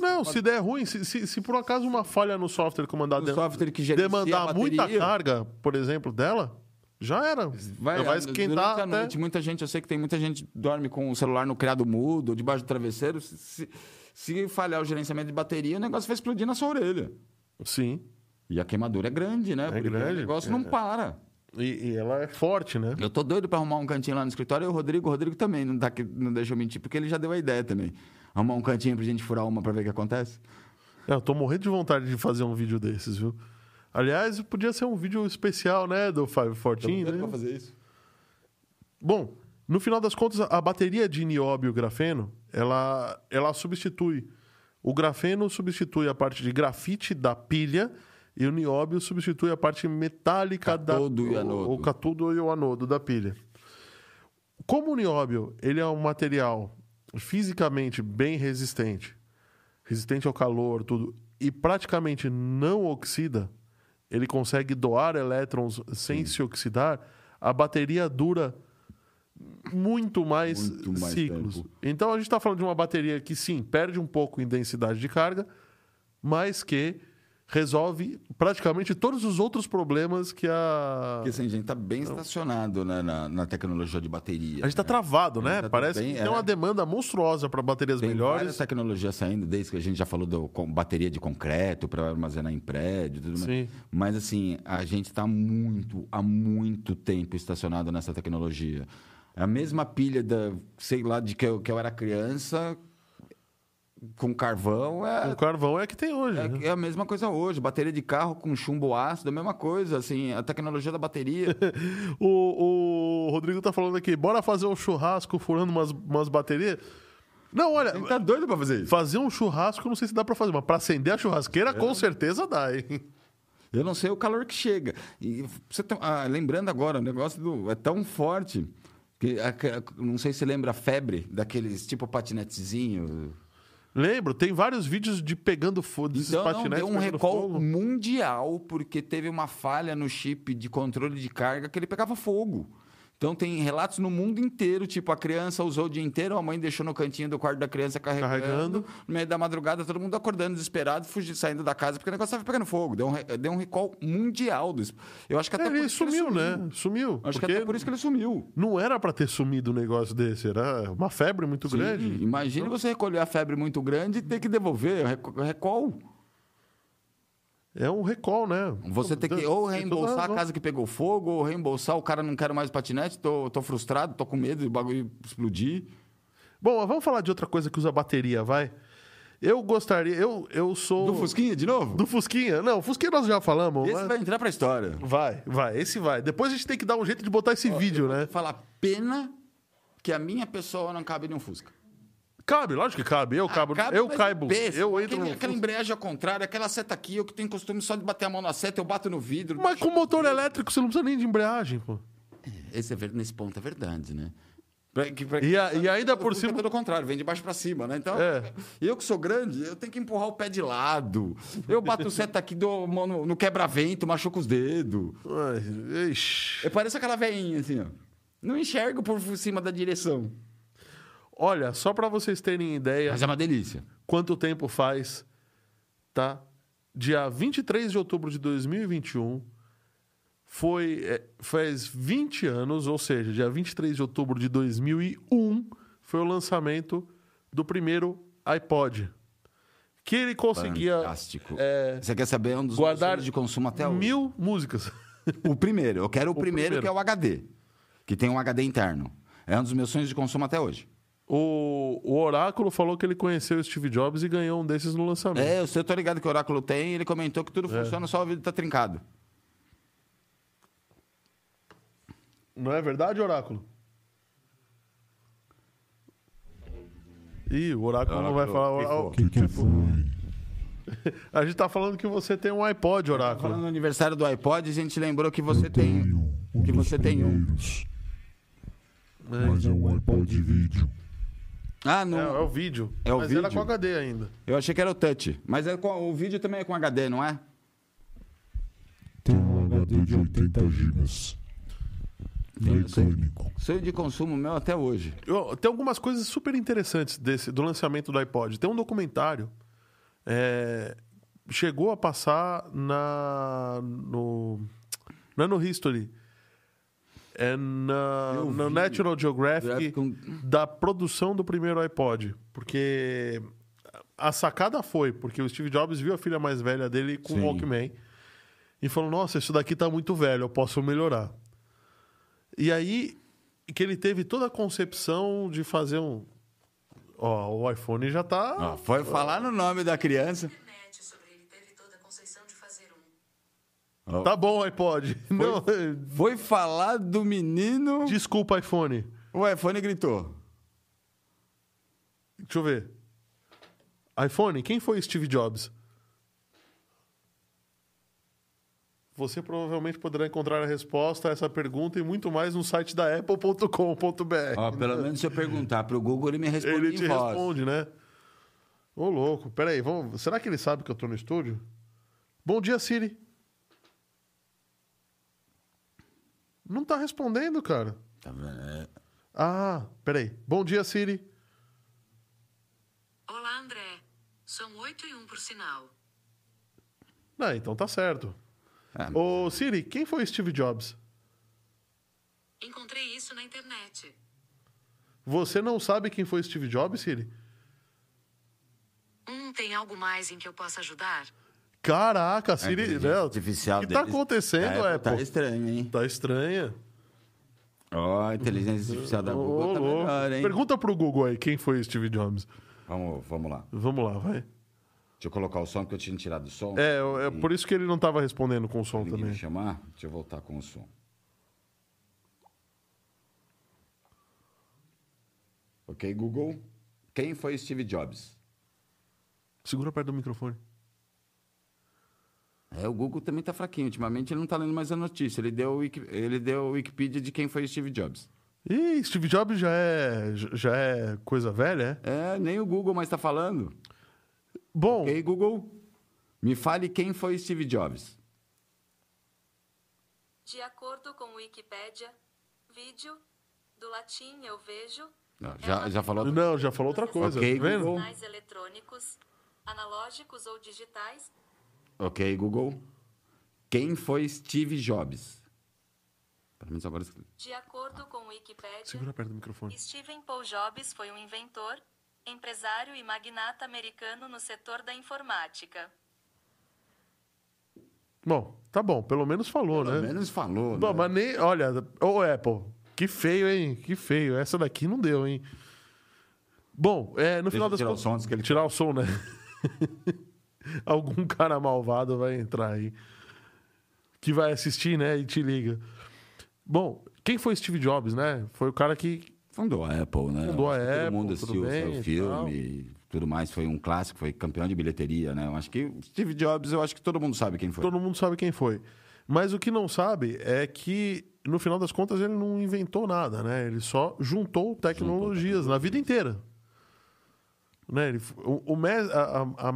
Speaker 1: Não, se der ruim, se, se, se por acaso uma falha no software comandar
Speaker 2: O
Speaker 1: de-
Speaker 2: software que gerencia
Speaker 1: demandar muita carga, por exemplo, dela, já era.
Speaker 2: Vai,
Speaker 1: vai
Speaker 2: ah,
Speaker 1: esquentar até...
Speaker 2: noite, muita gente, eu sei que tem muita gente que dorme com o celular no criado mudo, ou debaixo do travesseiro. Se, se- falhar o gerenciamento de bateria, o negócio vai explodir na sua orelha.
Speaker 1: Sim.
Speaker 2: E a queimadura é grande, né? Porque
Speaker 1: grande,
Speaker 2: o negócio
Speaker 1: é.
Speaker 2: não para.
Speaker 1: E, e ela é forte, né?
Speaker 2: Eu tô doido pra arrumar um cantinho lá no escritório e o Rodrigo, o Rodrigo também não, tá, não deixa eu mentir, porque ele já deu a ideia também. Arrumar um cantinho pra gente furar uma pra ver o que acontece.
Speaker 1: É, Eu tô morrendo de vontade de fazer um vídeo desses, viu? Aliás, podia ser um vídeo especial, né, do 514, né?
Speaker 2: fazer isso.
Speaker 1: Bom, no final das contas, a bateria de nióbio grafeno, ela, ela substitui. O grafeno substitui a parte de grafite da pilha e o nióbio substitui a parte metálica
Speaker 2: Catodo
Speaker 1: da
Speaker 2: e anodo.
Speaker 1: O, o catodo e o anodo da pilha. Como o nióbio, ele é um material fisicamente bem resistente, resistente ao calor, tudo, e praticamente não oxida, ele consegue doar elétrons sem se oxidar, a bateria dura muito mais,
Speaker 2: Muito mais
Speaker 1: ciclos.
Speaker 2: tempo.
Speaker 1: Então a gente está falando de uma bateria que sim, perde um pouco em densidade de carga, mas que resolve praticamente todos os outros problemas que a.
Speaker 2: Porque assim, a gente tá bem estacionado né, na, na tecnologia de bateria.
Speaker 1: A gente está travado, né?
Speaker 2: Tá
Speaker 1: Parece
Speaker 2: bem,
Speaker 1: que
Speaker 2: é.
Speaker 1: tem uma demanda monstruosa para baterias
Speaker 2: Tem
Speaker 1: melhores.
Speaker 2: várias tecnologias saindo, desde que a gente já falou da bateria de concreto para armazenar em prédio, tudo mais.
Speaker 1: Sim.
Speaker 2: Mas assim, a gente está muito, há muito tempo estacionado nessa tecnologia. A mesma pilha da, sei lá, de que eu, que eu era criança, com carvão, é,
Speaker 1: O carvão é que tem hoje. né?
Speaker 2: é, é a mesma coisa hoje. Bateria de carro com chumbo ácido, a mesma coisa. Assim, a tecnologia da bateria.
Speaker 1: O, o Rodrigo tá falando aqui, bora fazer um churrasco furando umas, umas baterias? Não, olha,
Speaker 2: Ele tá doido para fazer isso.
Speaker 1: fazer um churrasco não sei se dá para fazer, mas para acender a churrasqueira
Speaker 2: É.
Speaker 1: com certeza dá, hein?
Speaker 2: Eu não sei o calor que chega. E você tá- ah, lembrando agora, o negócio do, é tão forte que a- não sei se você lembra a febre daqueles tipo patinetezinho.
Speaker 1: Lembro, tem vários vídeos de pegando fogo, desses
Speaker 2: Então não,
Speaker 1: patinetes
Speaker 2: deu um recall
Speaker 1: fogo.
Speaker 2: mundial porque teve uma falha no chip de controle de carga que ele pegava fogo. Então tem relatos no mundo inteiro, tipo, a criança usou o dia inteiro, a mãe deixou no cantinho do quarto da criança carregando,
Speaker 1: Carregando.
Speaker 2: no meio da madrugada, todo mundo acordando desesperado, fugindo, saindo da casa, porque o negócio estava pegando fogo. Deu um, deu um recall mundial. Do, eu acho que até
Speaker 1: É,
Speaker 2: por
Speaker 1: ele
Speaker 2: isso que
Speaker 1: sumiu, né? Sumiu.
Speaker 2: Acho que até por isso que ele sumiu.
Speaker 1: não era para ter sumido um negócio desse, era uma febre muito
Speaker 2: Sim,
Speaker 1: grande.
Speaker 2: Imagine você recolher a febre muito grande e ter que devolver. Recall.
Speaker 1: É um recall, né?
Speaker 2: Você tem que ou reembolsar a casa que pegou fogo, ou reembolsar o cara não quero mais patinete, tô, tô frustrado, tô com medo do bagulho explodir.
Speaker 1: Bom, mas vamos falar de outra coisa que usa bateria, vai? Eu gostaria, eu, eu sou...
Speaker 2: Do Fusquinha de novo?
Speaker 1: Do Fusquinha. Não, o Fusquinha nós já falamos.
Speaker 2: Esse
Speaker 1: mas-
Speaker 2: vai entrar pra história.
Speaker 1: Vai, vai, esse vai. Depois a gente tem que dar um jeito de botar esse vídeo, né?
Speaker 2: Falar pena que a minha pessoa não cabe em um Fusca.
Speaker 1: Cabe, lógico que cabe. Eu, cabo,
Speaker 2: Ah, cabe,
Speaker 1: eu
Speaker 2: mas
Speaker 1: caibo.
Speaker 2: besta.
Speaker 1: eu entro
Speaker 2: Aquele-
Speaker 1: no
Speaker 2: Aquela embreagem ao contrário, aquela seta aqui, eu que tenho costume só de bater a mão na seta, eu bato no vidro.
Speaker 1: Mas com motor elétrico você não precisa nem de embreagem, pô.
Speaker 2: Esse é nesse ponto é verdade, né? Pra- que- pra-
Speaker 1: E a- e ainda por cima-
Speaker 2: É ao contrário, vem de baixo pra cima, né? Então,
Speaker 1: É.
Speaker 2: eu que sou grande, eu tenho que empurrar o pé de lado. Eu bato o seta aqui dou mão no, no quebra-vento, machuco os dedos.
Speaker 1: Ai, ixi.
Speaker 2: É, parece aquela veinha, assim, ó. Não enxergo por cima da direção.
Speaker 1: Olha, só para vocês terem ideia
Speaker 2: Mas é uma delícia.
Speaker 1: quanto tempo faz, tá? Dia 23 de outubro de 2021 foi é, faz 20 anos, ou seja, dia 23 de outubro de 2001 foi o lançamento do primeiro iPod. Que ele conseguia
Speaker 2: Fantástico.
Speaker 1: é,
Speaker 2: Você quer saber um dos
Speaker 1: guardar
Speaker 2: de consumo até hoje?
Speaker 1: mil músicas.
Speaker 2: O primeiro. Eu quero o, primeiro,
Speaker 1: primeiro.
Speaker 2: que é o HD. Que tem um HD interno. É um dos meus sonhos de consumo até hoje.
Speaker 1: O, o Oráculo falou que ele conheceu o Steve Jobs e ganhou um desses no lançamento.
Speaker 2: É, eu sei, eu tô ligado que o Oráculo tem. Ele comentou que
Speaker 1: É.
Speaker 2: tudo funciona, só o vídeo tá trincado.
Speaker 1: Não é verdade, Oráculo? Ih, o Oráculo não vai falar.
Speaker 3: O que, que foi?
Speaker 1: A gente tá falando que você tem um iPod,
Speaker 2: Falando
Speaker 1: Oráculo.
Speaker 2: no aniversário do iPod, a gente lembrou que você
Speaker 3: Eu
Speaker 2: tem.
Speaker 3: um
Speaker 2: que
Speaker 3: dos
Speaker 2: você tem um.
Speaker 3: primeiros, Mas é um iPod vídeo.
Speaker 2: Ah,
Speaker 1: É,
Speaker 2: não.
Speaker 1: é o vídeo.
Speaker 2: É o
Speaker 1: Mas era
Speaker 2: vídeo?
Speaker 1: com HD ainda.
Speaker 2: Eu achei que era o touch. Mas é com- o vídeo também é com HD, não é?
Speaker 3: Tem um HD de 80 gigas. Mecânico.
Speaker 2: Sonho de consumo meu até hoje.
Speaker 1: Eu- tem algumas coisas super interessantes desse, do lançamento do iPod. Tem um documentário. é, chegou a passar na. No, não é no History. É na,
Speaker 2: Eu vi.
Speaker 1: National Geographic da produção do primeiro iPod. Porque a sacada foi, porque o Steve Jobs viu a filha mais velha dele com o
Speaker 2: Sim.
Speaker 1: Walkman e falou: Nossa, isso daqui tá muito velho, eu posso melhorar. E aí que ele teve toda a concepção de fazer um. Ó, o iPhone já tá.
Speaker 2: Ó, foi falar no nome da criança.
Speaker 4: internet sobre ele teve toda a conceição de fazer um.
Speaker 2: Ó,
Speaker 1: Tá bom, iPod. Não,
Speaker 2: Foi falar do menino.
Speaker 1: desculpa, iPhone.
Speaker 2: O iPhone gritou.
Speaker 1: Deixa eu ver. iPhone, quem foi Steve Jobs? Você provavelmente poderá encontrar a resposta a essa pergunta e muito mais no site da apple.com.br.
Speaker 2: Ó, pelo menos se eu perguntar pro Google, ele me responde
Speaker 1: Ele te
Speaker 2: voz.
Speaker 1: responde, né? Ô, louco. Peraí, vamos... será que ele sabe que eu tô no estúdio? Bom dia, Siri. Não tá respondendo, cara.
Speaker 2: Tá vendo? É.
Speaker 1: Ah, peraí. Bom dia, Siri.
Speaker 4: Olá, André. São oito e um por sinal.
Speaker 1: Ah, então tá certo.
Speaker 2: É,
Speaker 1: Ô, Siri, quem foi Steve Jobs?
Speaker 4: Encontrei isso na internet.
Speaker 1: Você não sabe quem foi Steve Jobs, Siri?
Speaker 4: Hum, tem algo mais em que eu possa ajudar?
Speaker 1: Caraca, a
Speaker 2: a
Speaker 1: Siri.
Speaker 2: inteligência
Speaker 1: né?
Speaker 2: artificial
Speaker 1: O que tá
Speaker 2: deles-
Speaker 1: acontecendo,
Speaker 2: tá,
Speaker 1: Apple?
Speaker 2: Tá estranho, hein?
Speaker 1: Tá estranha.
Speaker 2: Ó, a inteligência artificial da Google tá
Speaker 1: louco.
Speaker 2: melhor, hein?
Speaker 1: Pergunta pro Google aí quem foi Steve Jobs.
Speaker 2: Vamos, vamos lá.
Speaker 1: Vamos lá, vai.
Speaker 2: Deixa eu colocar o som, que eu tinha tirado o som.
Speaker 1: É, é por isso que ele não tava respondendo com o som
Speaker 2: Ninguém me
Speaker 1: também.
Speaker 2: chamar. Deixa eu voltar com o som. Ok, Google. Quem foi Steve Jobs?
Speaker 1: Segura perto do microfone.
Speaker 2: É, o Google também tá fraquinho. Ultimamente ele não tá lendo mais a notícia. Ele deu, o ele deu o Wikipedia de quem foi Steve Jobs.
Speaker 1: Ih, Steve Jobs já é, já é coisa velha, é?
Speaker 2: É, nem o Google mais tá falando.
Speaker 1: Bom,
Speaker 2: Ok, Google. Me fale quem foi Steve Jobs.
Speaker 5: De acordo com Wikipédia, vídeo, do latim eu vejo,
Speaker 2: Não, já, já falou?
Speaker 1: não, já falou outra coisa,
Speaker 2: Ok,
Speaker 1: tá?
Speaker 2: Google.
Speaker 5: sinais eletrônicos, analógicos ou digitais,
Speaker 2: Ok, Google. Quem foi Steve Jobs? Pelo menos agora.
Speaker 5: de acordo com Wikipédia,
Speaker 1: Segura perto do microfone.
Speaker 5: Stephen Paul Jobs foi um inventor, empresário e magnata americano no setor da informática.
Speaker 1: Bom, tá bom, pelo menos falou,
Speaker 2: Pelo
Speaker 1: né?
Speaker 2: menos falou.
Speaker 1: Bom,
Speaker 2: né?
Speaker 1: mas nem. Olha, ô Apple, que feio, hein? Que feio. Essa daqui não deu, hein? Bom, é, no final
Speaker 2: eu
Speaker 1: das
Speaker 2: tirar o
Speaker 1: contas.
Speaker 2: som antes que ele-
Speaker 1: Tirar o som, né? Algum cara malvado vai entrar aí. Que vai assistir, né? E te liga. Bom, quem foi Steve Jobs, né? Foi o cara que.
Speaker 2: Fundou a Apple, né?
Speaker 1: Fundou a Apple,
Speaker 2: Todo mundo
Speaker 1: tudo
Speaker 2: assistiu o
Speaker 1: bem
Speaker 2: seu
Speaker 1: e
Speaker 2: filme e tudo mais. Foi um clássico, foi campeão de bilheteria, né? Eu acho que o Steve Jobs, eu acho que todo mundo sabe quem foi.
Speaker 1: Todo mundo sabe quem foi. Mas o que não sabe é que, no final das contas, ele não inventou nada, né? Ele só juntou tecnologias na vida inteira. Né? Ele, o, o a- a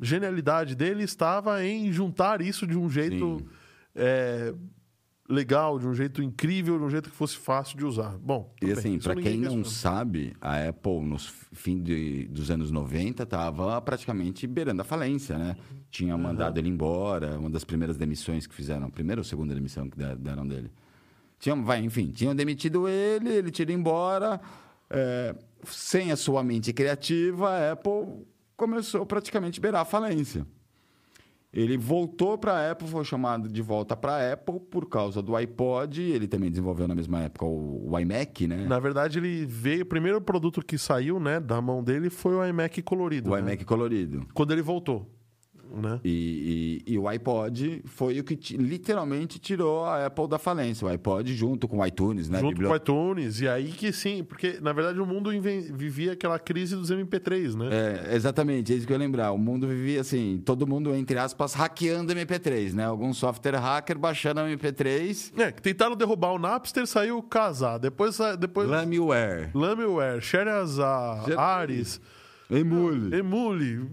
Speaker 1: genialidade dele estava em juntar isso de um jeito é, legal, de um jeito incrível, de um jeito que fosse fácil de usar. Bom,
Speaker 2: E assim, para quem não sabe, a Apple, nos fim de, dos anos 90, estava praticamente beirando a falência, né? Tinha mandado ele embora, uma das primeiras demissões que fizeram, primeira ou segunda demissão que der- deram dele. Tinham, vai, enfim, tinham demitido ele, ele tira embora. é, sem a sua mente criativa, a Apple começou praticamente a beirar a falência. Ele voltou para a Apple, foi chamado de volta para a Apple por causa do iPod. Ele também desenvolveu na mesma época o, o iMac, né?
Speaker 1: Na verdade, ele veio. O primeiro produto que saiu, né, da mão dele foi o iMac colorido.
Speaker 2: O
Speaker 1: né?
Speaker 2: iMac colorido.
Speaker 1: Quando ele voltou. Né?
Speaker 2: E, e- e o iPod foi o que literalmente tirou a Apple da falência. O iPod junto com o iTunes, né?
Speaker 1: Junto
Speaker 2: Bibli-
Speaker 1: com o iTunes. E aí que sim, porque na verdade o mundo vivia aquela crise dos MP3, né?
Speaker 2: É, exatamente, é isso que eu ia lembrar. O mundo vivia assim, todo mundo, entre aspas, hackeando MP3, né? Algum software hacker baixando MP3,
Speaker 1: É, que tentaram derrubar o Napster, saiu casar. Depois, sa- depois
Speaker 2: Lameware,
Speaker 1: Lameware, Sherazar,
Speaker 2: Já-
Speaker 1: Ares,
Speaker 2: Emule.
Speaker 1: Emule.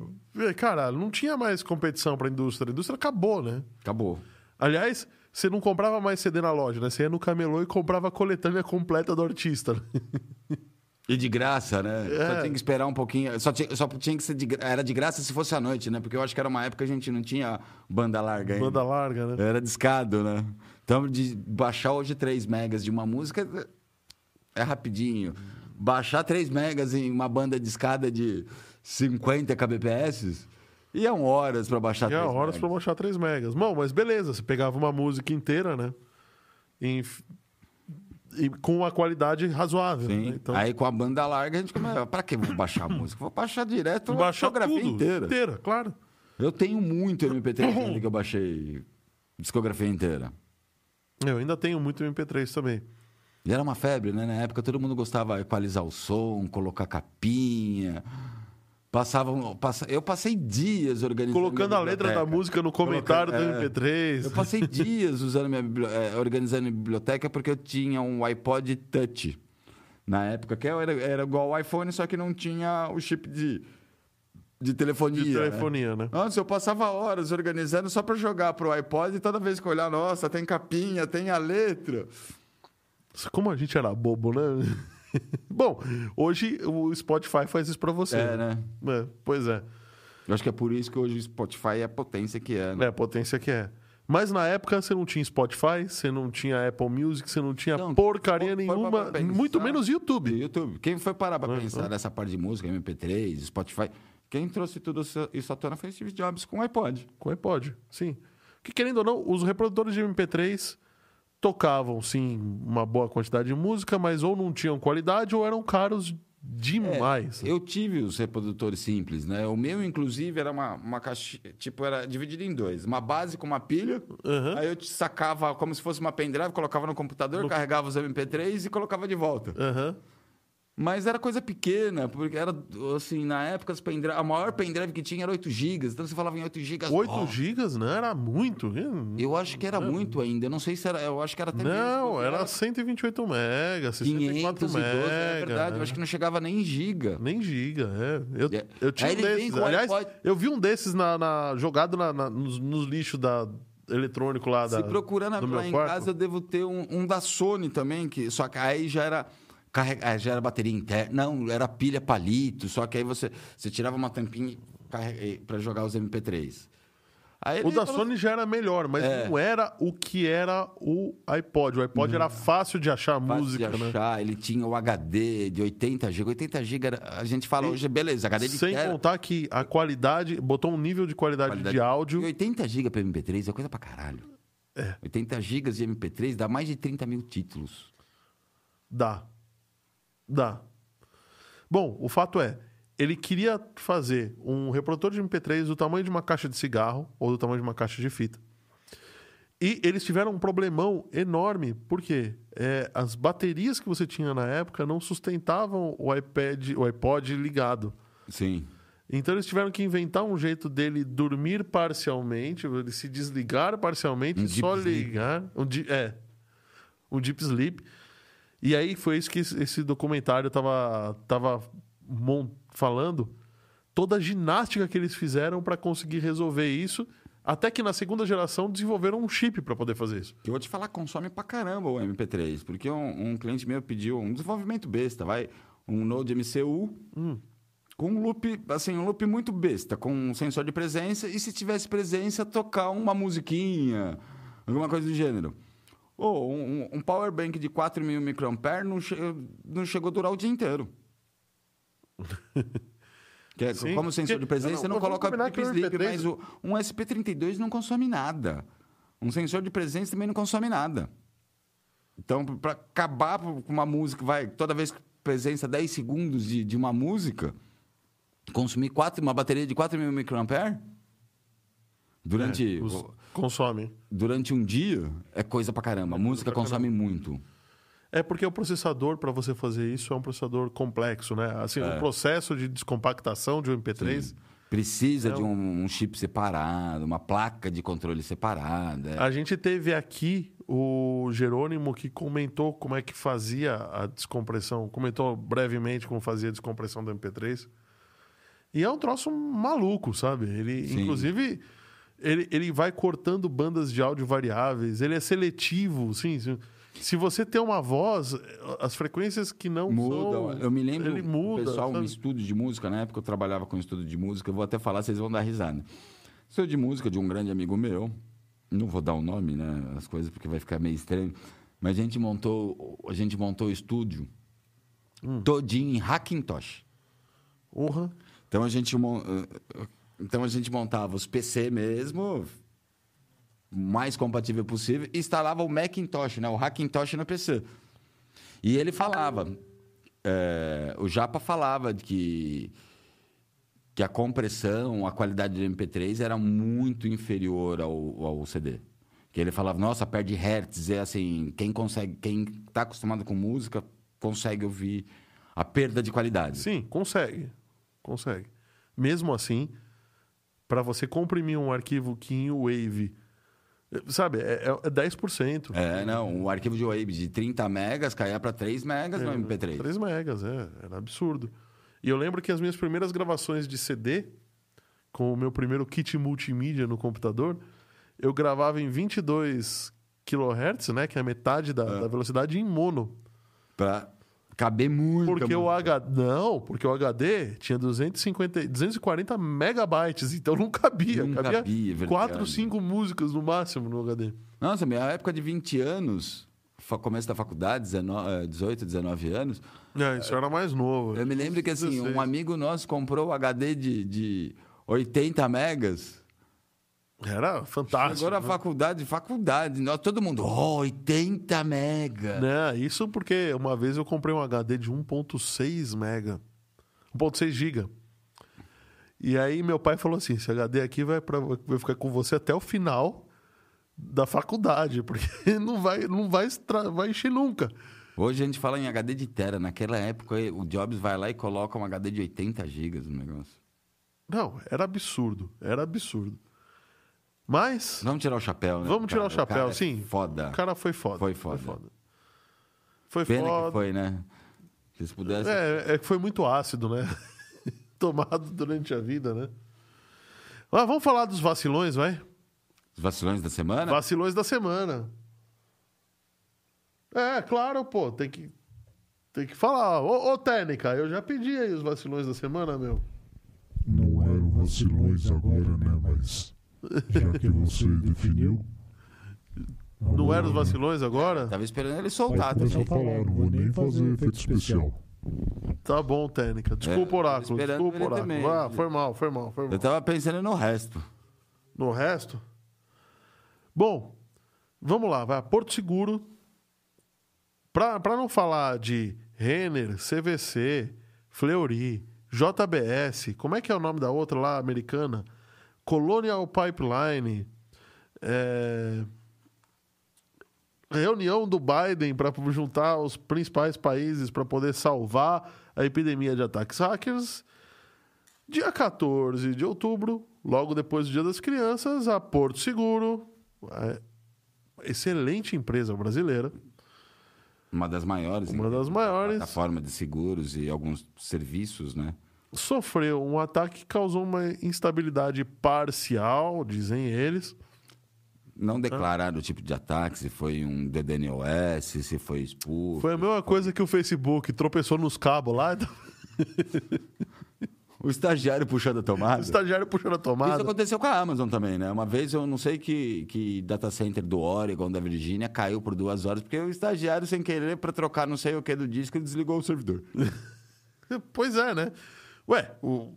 Speaker 1: Cara, não tinha mais competição pra indústria. A indústria acabou, né?
Speaker 2: Acabou.
Speaker 1: Aliás, você não comprava mais CD na loja, né? Você ia no camelô e comprava a coletânea completa do artista. né?
Speaker 2: E de graça, né?
Speaker 1: É.
Speaker 2: Só tinha que esperar um pouquinho. Só tinha, só tinha que ser de, era de graça se fosse à noite, né? Porque eu acho que era uma época que a gente não tinha banda larga ainda.
Speaker 1: Banda larga, né?
Speaker 2: Era discado, né? Então, de baixar hoje 3 megas de uma música é rapidinho. Baixar 3 megas em uma banda de escada de 50 kbps iam horas para baixar
Speaker 1: Tinha
Speaker 2: 3
Speaker 1: horas pra baixar 3 megas. Bom, mas beleza, você pegava uma música inteira, né? Em- e com uma qualidade razoável.
Speaker 2: Sim.
Speaker 1: né? Então,
Speaker 2: Aí com a banda larga a gente começa. Pra que vou baixar a música? Vou baixar direto a
Speaker 1: baixar
Speaker 2: discografia
Speaker 1: tudo,
Speaker 2: inteira.
Speaker 1: claro.
Speaker 2: Eu tenho muito MP3 ainda que eu baixei discografia inteira.
Speaker 1: Eu ainda tenho muito MP3 também.
Speaker 2: E era uma febre, né? Na época todo mundo gostava de equalizar o som, colocar capinha. Passavam, passa... Eu passei dias organizando.
Speaker 1: Colocando
Speaker 2: minha
Speaker 1: a letra da música no comentário
Speaker 2: Colocando-
Speaker 1: do MP3.
Speaker 2: Eu passei dias usando minha eh, organizando a biblioteca porque eu tinha um iPod Touch. Na época, que era, era igual ao iPhone, só que não tinha o chip de, de telefonia.
Speaker 1: De
Speaker 2: né?
Speaker 1: telefonia, né?
Speaker 2: Antes eu passava horas organizando só para jogar pro iPod e toda vez que eu olhar, nossa, tem capinha, tem a letra.
Speaker 1: Como a gente era bobo, né? Bom, hoje o Spotify faz isso pra você.
Speaker 2: É, né?
Speaker 1: É, pois é.
Speaker 2: Eu acho que é por isso que hoje o Spotify é a potência que é. Né?
Speaker 1: É, a potência que é. Mas na época você não tinha Spotify, você não tinha Apple Music, você não tinha
Speaker 2: Não,
Speaker 1: porcaria
Speaker 2: foi- foi
Speaker 1: nenhuma,
Speaker 2: pra pensar.
Speaker 1: muito menos YouTube.
Speaker 2: Do YouTube. Quem foi parar para
Speaker 1: É,
Speaker 2: pensar
Speaker 1: é.
Speaker 2: nessa parte de música, MP3, Spotify? Quem trouxe tudo isso- à tona foi Steve Jobs com o iPod.
Speaker 1: Com iPod, sim. Que querendo ou não, os reprodutores de MP3 tocavam, sim, uma boa quantidade de música, mas ou não tinham qualidade ou eram caros demais.
Speaker 2: Eu tive os reprodutores simples, né? O meu, inclusive, era uma, uma caixa. Tipo, era dividido em dois. Uma base com uma pilha.
Speaker 1: Aham.
Speaker 2: Aí eu te sacava como se fosse uma pendrive, colocava no computador, carregava os MP3 e colocava de volta.
Speaker 1: Aham.
Speaker 2: Mas era coisa pequena, porque era, assim, na época, as pendrive, a maior pendrive que tinha era 8 GB. Então você falava em 8 GB.
Speaker 1: 8 gigas, não era muito.
Speaker 2: Eu acho que era muito ainda. Eu não sei se era. Eu acho que era até menos,
Speaker 1: Não,
Speaker 2: porque
Speaker 1: era 128 megas, 64
Speaker 2: 512,
Speaker 1: megas.
Speaker 2: é verdade.
Speaker 1: né?
Speaker 2: Eu acho que não chegava nem em giga.
Speaker 1: Nem giga, é. Eu,
Speaker 2: É.
Speaker 1: eu tinha
Speaker 2: Aí
Speaker 1: um desses. Aliás,
Speaker 2: iPod.
Speaker 1: eu vi um desses na, na- jogado na- na- nos, nos lixos da eletrônico lá da,
Speaker 2: Se procurar na,
Speaker 1: do meu
Speaker 2: lá em
Speaker 1: quarto.
Speaker 2: casa, eu devo ter um, um da Sony também, que só que aí já era carrega, ah, já era bateria interna, não, era pilha palito, só que aí você, você tirava uma tampinha para jogar os MP3. Aí
Speaker 1: O da
Speaker 2: falou-
Speaker 1: Sony já era melhor, mas
Speaker 2: É.
Speaker 1: não era o que era o iPod. O iPod era fácil de achar
Speaker 2: fácil
Speaker 1: música,
Speaker 2: de
Speaker 1: né?
Speaker 2: achar, ele tinha o HD de 80 GB. 80 GB, era- a gente fala hoje, beleza, HD de
Speaker 1: Sem
Speaker 2: tera,
Speaker 1: contar que a qualidade, botou um nível de qualidade,
Speaker 2: qualidade-
Speaker 1: de áudio.
Speaker 2: E 80 GB para MP3 é coisa pra caralho.
Speaker 1: É.
Speaker 2: 80 GB de MP3 dá mais de 30 mil títulos.
Speaker 1: Dá. Dá. Bom, o fato é, ele queria fazer um reprodutor de MP3 do tamanho de uma caixa de cigarro ou do tamanho de uma caixa de fita. E eles tiveram um problemão enorme, porque é, as baterias que você tinha na época não sustentavam o iPad, o iPod ligado.
Speaker 2: Sim.
Speaker 1: Então eles tiveram que inventar um jeito dele dormir parcialmente, ele se desligar parcialmente
Speaker 2: Um
Speaker 1: e só ligar. Um, é. Um deep sleep. E aí foi isso que esse documentário tava, tava falando. Toda a ginástica que eles fizeram para conseguir resolver isso. Até que na segunda geração desenvolveram um chip para poder fazer isso.
Speaker 2: Que eu vou te falar, consome pra caramba o MP3. Porque um, um cliente meu pediu um desenvolvimento besta, vai, um Node MCU com um loop, assim, um loop muito besta, com um sensor de presença, e se tivesse presença, tocar uma musiquinha, alguma coisa do gênero. Ou um, um power bank de 4.000 microampere não, che não chegou a durar o dia inteiro. Que é, como sensor de presença, você não
Speaker 1: não,
Speaker 2: coloca
Speaker 1: o
Speaker 2: sleep,
Speaker 1: MP3
Speaker 2: mas o, um SP32 não consome nada. Um sensor de presença também não consome nada. Então, para acabar com uma música, vai, toda vez que presença 10 segundos de, de uma música, consumir quatro, uma bateria de 4.000 microampere durante,
Speaker 1: É, os- consomem.
Speaker 2: durante um dia é coisa pra caramba. A música
Speaker 1: pra
Speaker 2: consome muito.
Speaker 1: É porque o processador, para você fazer isso, é um processador complexo, né? Assim, o processo de descompactação de um MP3.
Speaker 2: Precisa
Speaker 1: É
Speaker 2: de um, um chip separado, uma placa de controle separada. é.
Speaker 1: A gente teve aqui o Jerônimo que comentou como é que fazia a descompressão, comentou brevemente como fazia a descompressão do MP3. E é um troço maluco, sabe? Ele,
Speaker 2: Sim.
Speaker 1: inclusive, ele, ele vai cortando bandas de áudio variáveis, ele é seletivo, sim. Se, se você tem uma voz, as frequências que não
Speaker 2: Muda.
Speaker 1: são...
Speaker 2: Eu me lembro,
Speaker 1: ele muda,
Speaker 2: o pessoal, um
Speaker 1: sabe?
Speaker 2: estúdio de música, na época eu trabalhava com estudo de música, eu vou até falar, vocês vão dar risada. Estúdio de música de um grande amigo meu, não vou dar o nome, né, as coisas, porque vai ficar meio estranho, mas a gente montou, a gente montou o estúdio
Speaker 1: Hum.
Speaker 2: todinho em Hackintosh.
Speaker 1: Honra.
Speaker 2: Então a gente, eh, então a gente montava os PC mesmo, mais compatível possível, e instalava o Macintosh, né? o Hackintosh no PC. E ele falava, eh, o Japa falava que, que a compressão, a qualidade do MP3 era muito inferior ao, ao CD. Que ele falava, nossa, perde hertz, é assim, quem consegue, quem está acostumado com música consegue ouvir a perda de qualidade.
Speaker 1: Sim, consegue. Consegue. Mesmo assim, para você comprimir um arquivo que em Wave, eh, sabe, é, é é 10%.
Speaker 2: É, não, o arquivo de Wave de 30 megas caía para 3 megas no MP3.
Speaker 1: 3 megas, é. Era absurdo. E eu lembro que as minhas primeiras gravações de CD, com o meu primeiro kit multimídia no computador, eu gravava em 22 kHz, né? Que é a metade da,
Speaker 2: Ah.
Speaker 1: da velocidade, em mono.
Speaker 2: Pra caber muito.
Speaker 1: Porque o HD. Não, porque o HD tinha 250, 240 megabytes, então não cabia.
Speaker 2: Não
Speaker 1: cabia
Speaker 2: cabia, é
Speaker 1: 4,
Speaker 2: verdade.
Speaker 1: 5 músicas no máximo no HD.
Speaker 2: Nossa, minha época de 20 anos, começo da faculdade, 19, eh, 18, 19 anos,
Speaker 1: É, isso era mais novo.
Speaker 2: eu me lembro que assim,
Speaker 1: 16.
Speaker 2: um amigo nosso comprou o HD de, de 80 megas.
Speaker 1: Era fantástico.
Speaker 2: Chegou na
Speaker 1: né?
Speaker 2: faculdade, faculdade, nós, todo mundo, oh, 80 mega.
Speaker 1: Né, Isso porque uma vez eu comprei um HD de 1.6 mega. 1.6 giga. E aí meu pai falou assim, esse HD aqui vai, pra, vai ficar com você até o final da faculdade, porque não vai, não vai, vai encher nunca.
Speaker 2: Hoje a gente fala em HD de tera. Naquela época, o Jobs vai lá e coloca um HD de 80 gigas no negócio.
Speaker 1: Não, era absurdo, era absurdo. Mas
Speaker 2: Vamos tirar o chapéu, né?
Speaker 1: Vamos tirar o chapéu,
Speaker 2: cara é
Speaker 1: sim.
Speaker 2: Foda.
Speaker 1: o cara foi foda.
Speaker 2: Foi foda.
Speaker 1: Foi
Speaker 2: Pena
Speaker 1: foda.
Speaker 2: que foi, né? Se pudesse.
Speaker 1: É, é que foi muito ácido, né? Tomado durante a vida, né? Mas vamos falar dos vacilões, vai?
Speaker 2: Os vacilões da semana?
Speaker 1: Vacilões da semana. É, claro, pô, tem que, tem que falar. Ô, ô, Técnica, eu já pedi aí os vacilões da semana, meu.
Speaker 3: Não eram vacilões agora, né? Mas já que você definiu.
Speaker 1: Não eram os vacilões agora?
Speaker 2: Tava esperando ele soltar
Speaker 3: a
Speaker 2: também.
Speaker 3: falar, não vou nem fazer efeito especial.
Speaker 1: Tá bom, Técnica. Desculpa,
Speaker 2: É,
Speaker 1: Oráculo. Desculpa, Oráculo.
Speaker 2: também.
Speaker 1: Ah, foi mal, foi mal, foi mal.
Speaker 2: Eu tava pensando no resto.
Speaker 1: No resto? Bom, vamos lá, vai. Porto Seguro. Para não falar de Renner, CVC, Fleury, JBS, como é que é o nome da outra lá, americana? Colonial Pipeline. é, Reunião do Biden para juntar os principais países para poder salvar a epidemia de ataques hackers. Dia 14 de outubro, logo depois do Dia das Crianças, a Porto Seguro, é, excelente empresa brasileira,
Speaker 2: Uma das maiores.
Speaker 1: Uma
Speaker 2: em
Speaker 1: das maiores.
Speaker 2: Plataforma de seguros e alguns serviços, né?
Speaker 1: Sofreu um ataque que causou uma instabilidade parcial, dizem eles.
Speaker 2: Não declararam o tipo de ataque, se foi um DDNOS, se foi expulso.
Speaker 1: Foi a mesma coisa que o Facebook tropeçou nos cabos lá, então,
Speaker 2: O estagiário puxando a
Speaker 1: o
Speaker 2: tomada.
Speaker 1: estagiário puxando a
Speaker 2: Isso
Speaker 1: tomada.
Speaker 2: aconteceu com a Amazon também, né? Uma vez eu não sei que, que data center do Oregon, da Virgínia, caiu por duas horas, porque o estagiário, sem querer, para trocar não sei o que do disco, desligou o servidor.
Speaker 1: Pois é, né? Ué, o-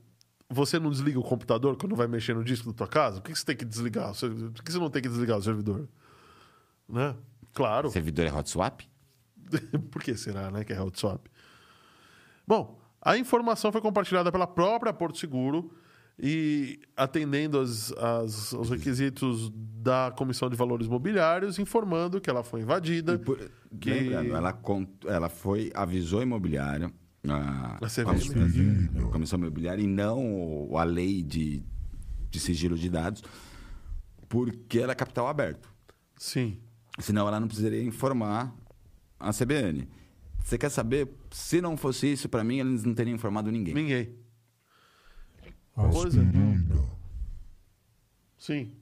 Speaker 1: você não desliga o computador quando vai mexer no disco da tua casa? Por que você tem que desligar? Por que você não tem que desligar o servidor? Né? Claro.
Speaker 2: O servidor é hot swap?
Speaker 1: Por que será, né, que é hot swap? Bom, a informação foi compartilhada pela própria Porto Seguro e atendendo as, as- aos requisitos da Comissão de Valores Mobiliários, informando que ela foi invadida.
Speaker 2: Por-
Speaker 1: que-
Speaker 2: Lembrando, ela, cont- ela foi, avisou a imobiliária, a,
Speaker 1: A CVM.
Speaker 2: a comissão imobiliária, e não a lei de, de sigilo de dados, porque ela é capital aberto.
Speaker 1: Sim.
Speaker 2: Senão ela não precisaria informar a CBN. Você quer saber? Se não fosse isso, para mim, eles não teriam informado ninguém.
Speaker 1: Ninguém.
Speaker 3: Aspirina.
Speaker 1: Sim.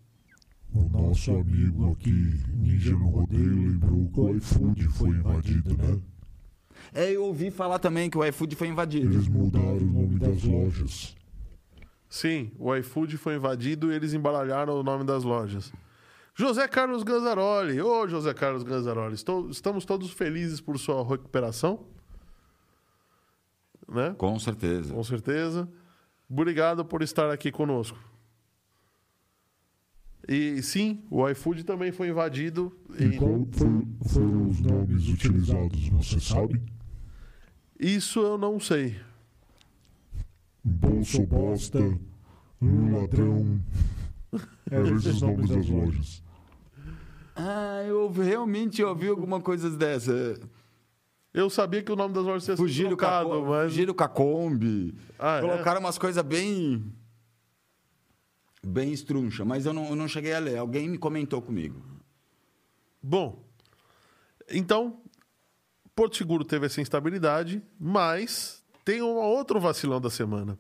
Speaker 3: O nosso amigo aqui, Ninja no Rodeio, lembrou que o iFood foi invadido, né?
Speaker 2: É, eu ouvi falar também que o iFood foi invadido.
Speaker 3: Eles mudaram o nome das lojas.
Speaker 1: Sim, o iFood foi invadido e eles embaralharam o nome das lojas. José Carlos Ganzaroli. Ô, José Carlos Ganzaroli, estou- estamos todos felizes por sua recuperação. Né?
Speaker 2: Com certeza.
Speaker 1: Com certeza. Obrigado por estar aqui conosco. E sim, o iFood também foi invadido.
Speaker 3: E
Speaker 1: E
Speaker 3: qual foi- foram os nomes utilizados, você sabe?
Speaker 1: Isso eu não sei.
Speaker 3: Bolso bosta, um ladrão. Eram esses nomes das lojas.
Speaker 2: Ah, eu realmente ouvi alguma coisa dessa.
Speaker 1: Eu sabia que o nome das lojas tinha sido
Speaker 2: Fugiram com a
Speaker 1: trocado,
Speaker 2: Co-
Speaker 1: mas...
Speaker 2: fugiram.
Speaker 1: Ah, é?
Speaker 2: Colocaram umas coisas bem. bem estruncha, mas eu não, eu não cheguei a ler. Alguém me comentou comigo.
Speaker 1: Bom, então, Porto Seguro teve essa instabilidade, mas tem um outro vacilão da semana.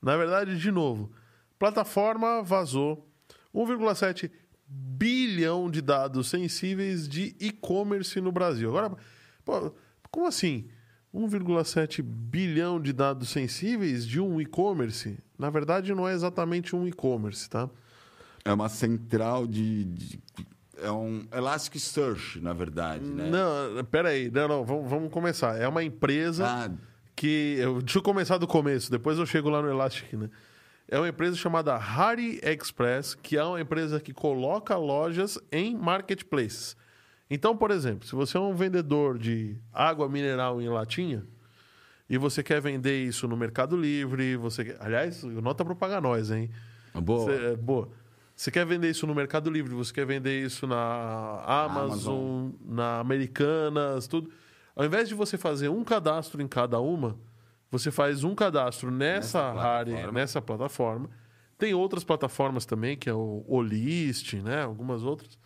Speaker 1: Na verdade, de novo, plataforma vazou 1,7 bilhão de dados sensíveis de e-commerce no Brasil. Agora, pô, como assim? 1,7 bilhão de dados sensíveis de um e-commerce? Na verdade, não é exatamente um e-commerce, tá?
Speaker 2: É uma central de. de- é um Elasticsearch, na verdade, né?
Speaker 1: Não, peraí, não, não, vamos, vamos começar. É uma empresa
Speaker 2: Ah,
Speaker 1: que. Eu, deixa eu começar do começo, depois eu chego lá no Elastic, né? É uma empresa chamada Harry Express, que é uma empresa que coloca lojas em marketplaces. Então, por exemplo, se você é um vendedor de água mineral em latinha e você quer vender isso no Mercado Livre, você quer... aliás, nota para pagar nós, hein?
Speaker 2: boa.
Speaker 1: Cê, é, boa. Você quer vender isso no Mercado Livre, você quer vender isso na Amazon,
Speaker 2: Amazon.
Speaker 1: na Americanas, tudo. Ao invés de você fazer um cadastro em cada uma, você faz um cadastro nessa,
Speaker 2: Nessa plataforma.
Speaker 1: nessa plataforma. Tem outras plataformas também, que é o Olist, né? Algumas outras.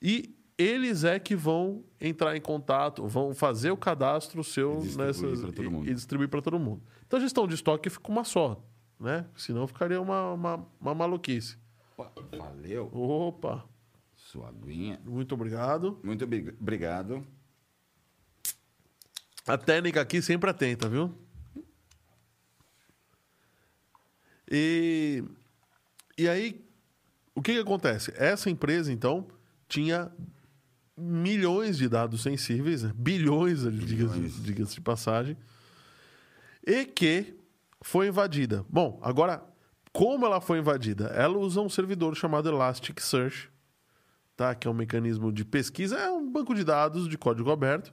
Speaker 1: E eles é que vão entrar em contato, vão fazer o cadastro seu
Speaker 2: E distribuir
Speaker 1: nessas e- e distribuir para todo mundo. Então a gestão de estoque fica uma só, né? Senão ficaria uma, uma, uma maluquice.
Speaker 2: Opa, Valeu.
Speaker 1: Opa,
Speaker 2: Sua aguinha.
Speaker 1: muito obrigado.
Speaker 2: Muito obri- obrigado.
Speaker 1: A técnica aqui sempre atenta, viu? E, e aí, o que, que acontece? Essa empresa, então, tinha milhões de dados sensíveis, né? bilhões, diga-se
Speaker 2: Bilhões.
Speaker 1: diga-se de passagem, e que foi invadida. Bom, agora, como ela foi invadida? Ela usa um servidor chamado Elasticsearch, tá? que é um mecanismo de pesquisa, é um banco de dados de código aberto.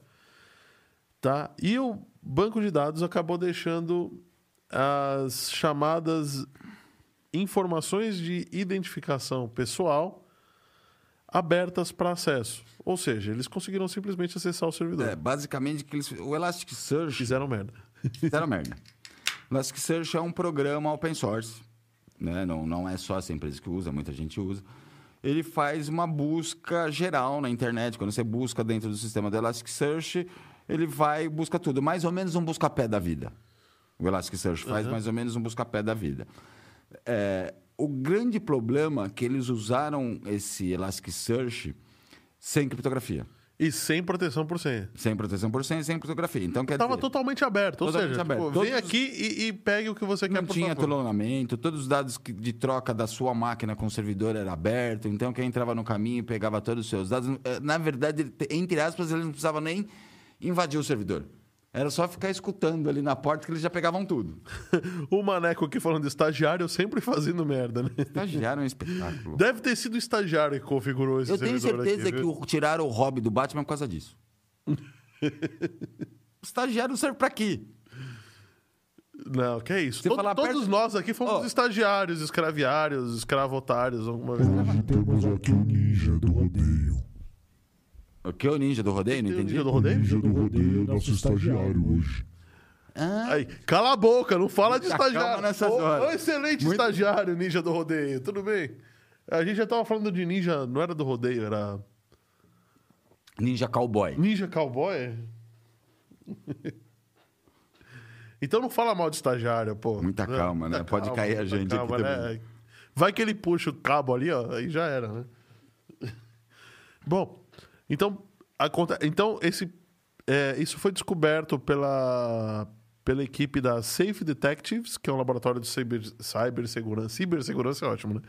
Speaker 1: Tá? E o banco de dados acabou deixando as chamadas informações de identificação pessoal abertas para acesso. Ou seja, eles conseguiram simplesmente acessar o servidor.
Speaker 2: É, basicamente, que eles, o Elasticsearch
Speaker 1: Fizeram merda.
Speaker 2: Fizeram merda. Elasticsearch é um programa open source, né? não, não é só essa empresa que usa, muita gente usa. Ele faz uma busca geral na internet. Quando você busca dentro do sistema do Elasticsearch, ele vai e busca tudo. Mais ou menos um busca-pé da vida. O Elasticsearch faz mais ou menos um busca-pé da vida. É, o grande problema é que eles usaram esse Elasticsearch sem criptografia.
Speaker 1: E sem proteção por senha.
Speaker 2: Sem proteção por senha, sem criptografia. Então, quer
Speaker 1: Tava
Speaker 2: dizer,
Speaker 1: totalmente aberto. Ou
Speaker 2: Totalmente
Speaker 1: seja,
Speaker 2: aberto.
Speaker 1: tipo,
Speaker 2: Todos
Speaker 1: vem aqui e, e pegue o que você quer,
Speaker 2: não tinha
Speaker 1: favor.
Speaker 2: teloneamento, todos os dados de troca da sua máquina com o servidor era aberto, então quem entrava no caminho pegava todos os seus dados. Eh, Na verdade, ele- entre aspas, eles não precisavam nem invadir o servidor. Era só ficar escutando ali na porta que eles já pegavam tudo.
Speaker 1: o Maneco aqui falando de estagiário, sempre fazendo merda, né?
Speaker 2: Estagiário é um espetáculo.
Speaker 1: Deve ter sido o estagiário que configurou esse
Speaker 2: Eu tenho certeza
Speaker 1: aqui,
Speaker 2: que
Speaker 1: viu?
Speaker 2: tiraram o hobby do Batman por causa disso. Estagiário serve pra quê?
Speaker 1: Não, que é isso.
Speaker 2: Você
Speaker 1: To-
Speaker 2: falar
Speaker 1: todos
Speaker 2: perto-
Speaker 1: nós aqui fomos
Speaker 2: Ó.
Speaker 1: estagiários, escraviários, escravotários, alguma vez.
Speaker 3: Hoje temos aqui o ninja do rodeio.
Speaker 2: O que é o ninja do rodeio? Não
Speaker 1: o
Speaker 2: entendi.
Speaker 1: ninja do
Speaker 3: O
Speaker 1: rodeio?
Speaker 3: ninja do rodeio é nosso estagiário hoje.
Speaker 2: Ah,
Speaker 1: Aí, cala a boca, não fala de
Speaker 2: Muita calma
Speaker 1: estagiário.
Speaker 2: nessas
Speaker 1: ô, excelente
Speaker 2: Muito-
Speaker 1: estagiário, ninja do rodeio, tudo bem? A gente já tava falando de ninja, não era do rodeio, era
Speaker 2: ninja cowboy.
Speaker 1: ninja cowboy? então não fala mal de estagiário, pô.
Speaker 2: Muita
Speaker 1: Não,
Speaker 2: calma, né? Pode cair a
Speaker 1: muita
Speaker 2: gente aqui
Speaker 1: né? Vai que ele puxa o cabo ali, ó, aí já era, né? Bom, então, aconte- então esse, é, isso foi descoberto pela, pela equipe da Safe Detectives, que é um laboratório de cyber, cibersegurança. Cibersegurança é ótimo, né?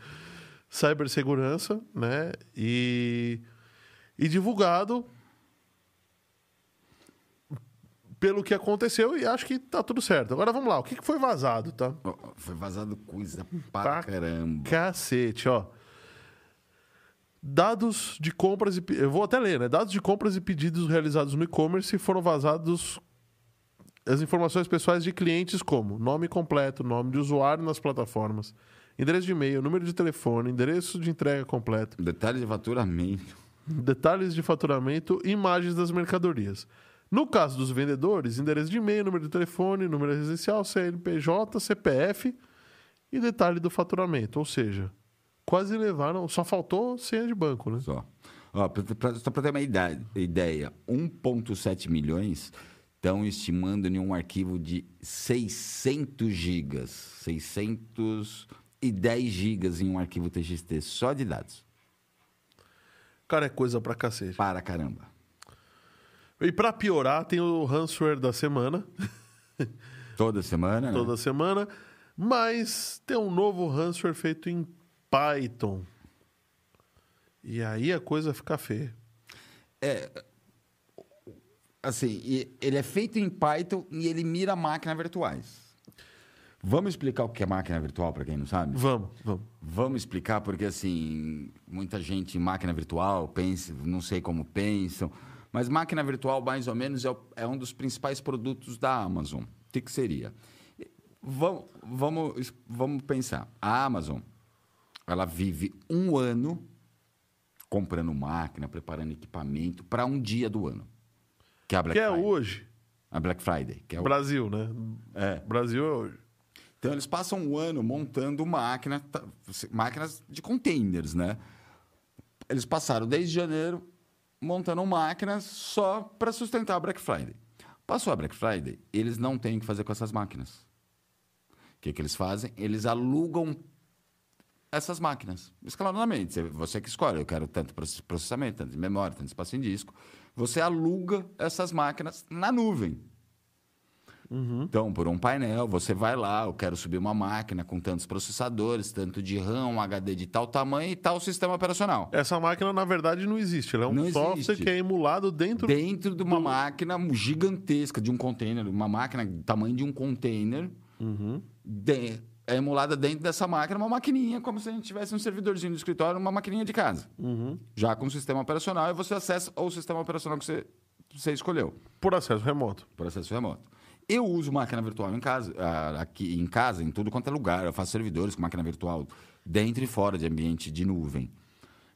Speaker 1: Cibersegurança, né? E, e divulgado pelo que aconteceu e acho que tá tudo certo. Agora vamos lá, o que que foi vazado, tá?
Speaker 2: Foi vazado coisa pra
Speaker 1: Pra
Speaker 2: caramba.
Speaker 1: Cacete, ó. Dados de compras e. Eu vou até ler, né? Dados de compras e pedidos realizados no e-commerce foram vazados as informações pessoais de clientes como nome completo, nome de usuário nas plataformas, endereço de e-mail, número de telefone, endereço de entrega completo,
Speaker 2: Detalhe de faturamento.
Speaker 1: detalhes de faturamento e imagens das mercadorias. No caso dos vendedores, endereço de e-mail, número de telefone, número residencial, CNPJ, CPF e detalhe do faturamento. Ou seja, quase levaram, só faltou senha de banco, né?
Speaker 2: Só. Só para ter uma ideia, 1,7 milhões estão estimando em um arquivo de 600 gigas. 610 gigas em um arquivo TXT só de dados.
Speaker 1: Cara, é coisa pra cacete.
Speaker 2: Para caramba.
Speaker 1: E pra piorar, tem o ransomware da semana,
Speaker 2: Toda semana, né?
Speaker 1: toda semana, mas tem um novo ransomware feito em Python. E aí a coisa fica feia.
Speaker 2: Assim, e- ele é feito em Python e ele mira máquinas virtuais. Vamos explicar o que é máquina virtual para quem não sabe?
Speaker 1: Vamos, vamos.
Speaker 2: Vamos explicar, porque assim, muita gente em máquina virtual pensa, não sei como pensam, mas máquina virtual, mais ou menos, é, o- é um dos principais produtos da Amazon. O que, que seria? Vamos, vamos, vamos pensar. A Amazon, ela vive um ano comprando máquina, preparando equipamento para um dia do ano. Que é a Black
Speaker 1: Que é hoje.
Speaker 2: A Black Friday. Que é o...
Speaker 1: Brasil, né?
Speaker 2: É.
Speaker 1: Brasil é hoje.
Speaker 2: Então eles passam um ano montando máquina, tá, máquinas de containers, né? Eles passaram desde janeiro montando máquinas só para sustentar a Black Friday. Passou a Black Friday, eles não têm o que fazer com essas máquinas. O que, que eles fazem? Eles alugam essas máquinas, escalonadamente. Você- que escolhe, eu quero tanto proce- processamento, tanto de memória, tanto espaço em disco. Você aluga essas máquinas na nuvem. Então, por um painel, você vai lá, eu quero subir uma máquina com tantos processadores, tanto de RAM, um HD de tal tamanho e tal sistema operacional.
Speaker 1: Essa máquina, na verdade, não existe. Ela é um
Speaker 2: Não
Speaker 1: software
Speaker 2: existe.
Speaker 1: que é emulado dentro.
Speaker 2: Dentro de uma máquina gigantesca, de um container, uma máquina do tamanho de um container, de- é emulada dentro dessa máquina, uma maquininha, como se a gente tivesse um servidorzinho do escritório, uma maquininha de casa. Já com o sistema operacional, e você acessa o sistema operacional que você, você escolheu.
Speaker 1: Por acesso remoto.
Speaker 2: por acesso remoto. Eu uso máquina virtual em casa, ah, aqui em casa, em tudo quanto é lugar. Eu faço servidores com máquina virtual dentro e fora de ambiente de nuvem.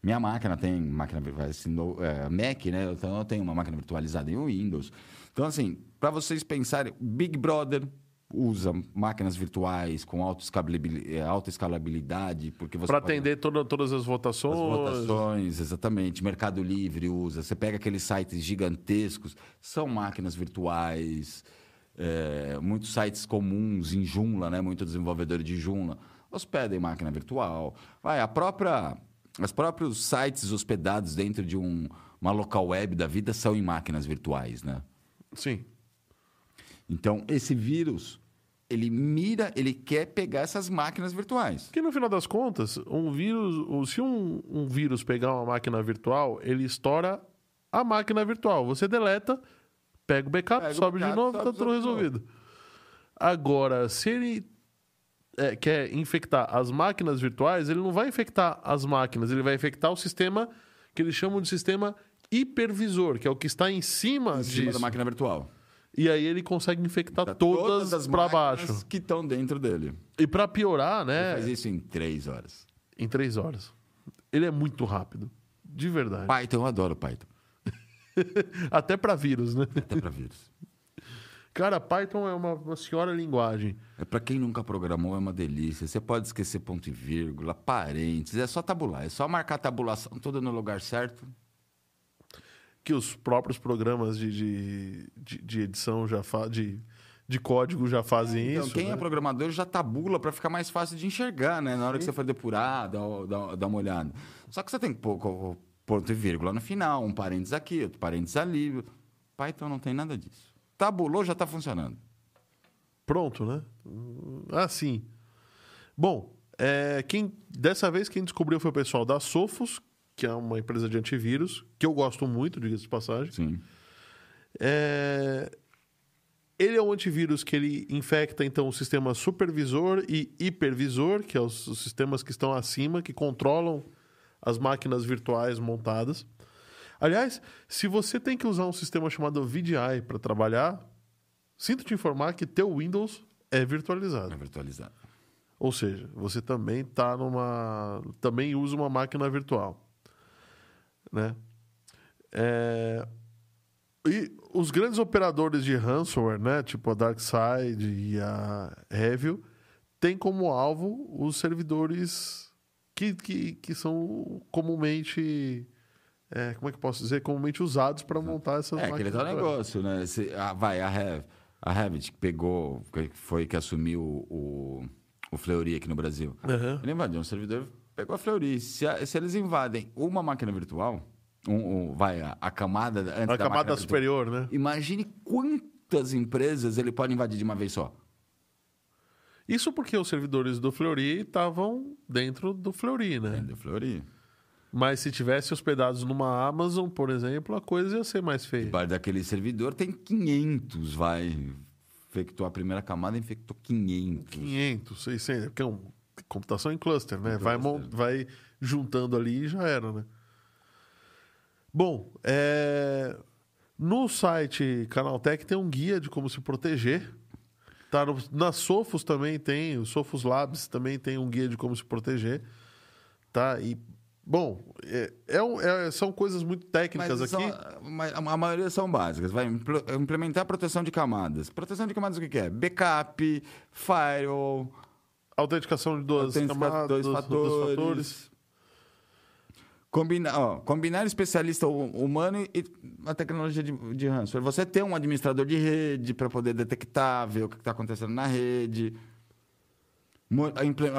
Speaker 2: Minha máquina tem máquina no- é, Mac, né? Então eu tenho uma máquina virtualizada em Windows. Então, assim, para vocês pensarem, Big Brother usa máquinas virtuais com alta escalabilidade, alta escalabilidade porque você
Speaker 1: Para atender toda- todas as votações.
Speaker 2: as votações, exatamente. Mercado Livre usa. Você pega aqueles sites gigantescos, são máquinas virtuais. é, muitos sites comuns em Joomla, né? Muito desenvolvedor de Joomla hospedam em máquina virtual. Vai, a própria, os próprios sites hospedados dentro de um, uma local web da vida são em máquinas virtuais, né?
Speaker 1: Sim.
Speaker 2: Então, esse vírus, ele mira, ele quer pegar essas máquinas virtuais.
Speaker 1: Porque no final das contas, um vírus, se um, um vírus pegar uma máquina virtual, ele estoura a máquina virtual. Você deleta, pega o backup,
Speaker 2: Pega o
Speaker 1: sobe de
Speaker 2: backup,
Speaker 1: novo,
Speaker 2: sobe,
Speaker 1: tá tudo
Speaker 2: de
Speaker 1: resolvido. Agora, se ele é, quer infectar as máquinas virtuais, ele não vai infectar as máquinas, ele vai infectar o sistema que eles chamam de sistema hipervisor, que é o que está em cima,
Speaker 2: Em cima
Speaker 1: disso.
Speaker 2: da máquina virtual.
Speaker 1: E aí ele consegue infectar
Speaker 2: Tá
Speaker 1: todas,
Speaker 2: as
Speaker 1: para baixo.
Speaker 2: que estão dentro dele.
Speaker 1: E para piorar, né?
Speaker 2: Ele faz isso em três horas.
Speaker 1: Em três horas. Ele é muito rápido. De verdade.
Speaker 2: Python, eu adoro Python.
Speaker 1: Até para vírus, né?
Speaker 2: Até para vírus.
Speaker 1: Cara, Python é uma, uma senhora linguagem.
Speaker 2: É para quem nunca programou, é uma delícia. Você pode esquecer ponto e vírgula, parênteses, é só tabular, é só marcar a tabulação toda no lugar certo.
Speaker 1: Que os próprios programas de, de, de, de edição já fa de, de código já fazem
Speaker 2: Então,
Speaker 1: isso.
Speaker 2: quem
Speaker 1: né?
Speaker 2: é programador já tabula para ficar mais fácil de enxergar, né? Na hora que você for depurar, dá, dá, dá uma olhada. Só que você tem que pôr ponto e vírgula no final, um parênteses aqui, outro parênteses ali. Python não tem nada disso. Tabulou, já está funcionando.
Speaker 1: Pronto, né? Hum, Assim. Bom, é, quem, dessa vez quem descobriu foi o pessoal da Sophos, que é uma empresa de antivírus, que eu gosto muito, diga-se de passagem.
Speaker 2: Sim.
Speaker 1: É, Ele é um antivírus que ele infecta, então, o sistema supervisor e hipervisor, que são os, os sistemas que estão acima, que controlam as máquinas virtuais montadas. Aliás, se você tem que usar um sistema chamado VDI para trabalhar, sinto te informar que teu Windows é virtualizado.
Speaker 2: É virtualizado.
Speaker 1: Ou seja, você também tá numa, também usa uma máquina virtual, né? É, E os grandes operadores de ransomware, né, tipo a DarkSide e a Revil, têm como alvo os servidores que, que, que são comumente, é, como é que posso dizer, comumente usados para montar essas
Speaker 2: É, aquele
Speaker 1: máquinas.
Speaker 2: tal
Speaker 1: virtuais.
Speaker 2: negócio, né? Se- ah, vai, a Rev, a Revit que pegou, que foi que assumiu o, o Fleury aqui no Brasil.
Speaker 1: Aham.
Speaker 2: Ele invadiu um servidor, pegou a Fleury. Se, a- se eles invadem uma máquina virtual, um, um- vai, a, a camada antes
Speaker 1: A
Speaker 2: da
Speaker 1: camada
Speaker 2: virtual,
Speaker 1: superior, né?
Speaker 2: Imagine quantas empresas ele pode invadir de uma vez só.
Speaker 1: Isso porque os servidores do Fleury estavam dentro do Fleury, né?
Speaker 2: Entendeu, Fleury?
Speaker 1: Mas se tivesse hospedados numa Amazon, por exemplo, a coisa ia ser mais feia.
Speaker 2: Debaixo daquele servidor tem 500, vai. Infectou a primeira camada, infectou 500.
Speaker 1: 500, 600, porque é um computação em cluster, né? Vai, vai juntando ali e já era, né? Bom, é, no site Canaltech tem um guia de como se proteger. Tá no... Na Sofos também tem, o Sofos Labs também tem um guia de como se proteger. Tá? E, bom, é, é é- são coisas muito técnicas
Speaker 2: Mas
Speaker 1: aqui.
Speaker 2: são- mas a, maioria são básicas. Vai impl- implementar proteção de camadas. Proteção de camadas o que, que é? Backup, firewall,
Speaker 1: Autenticação de duas camadas,
Speaker 2: dois
Speaker 1: dois
Speaker 2: fatores.
Speaker 1: fatores.
Speaker 2: Combinar, ó, combinar especialista hu- humano e a tecnologia de, de ransomware. Você ter um administrador de rede para poder detectar, ver o que está acontecendo na rede. Mo-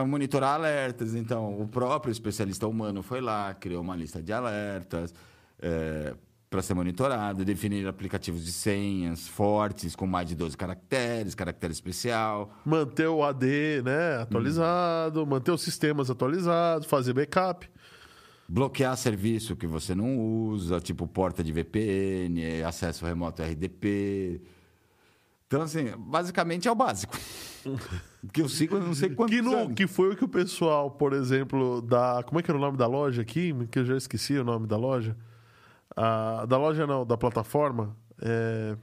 Speaker 2: monitorar alertas. Então, o próprio especialista humano foi lá, criou uma lista de alertas para ser monitorado, definir aplicativos de senhas fortes, com mais de 12 caracteres, caractere especial.
Speaker 1: manter o AD né, atualizado, manter os sistemas atualizados, fazer backup.
Speaker 2: Bloquear serviço que você não usa, tipo porta de VPN, eh, acesso remoto RDP. Então, assim, basicamente é o básico. que eu sigo, não sei quantos
Speaker 1: Que, no,
Speaker 2: anos.
Speaker 1: que foi o que o pessoal, por exemplo, da. Como é que era o nome da loja aqui? Que eu já esqueci o nome da loja. Ah, da loja não, da plataforma. É...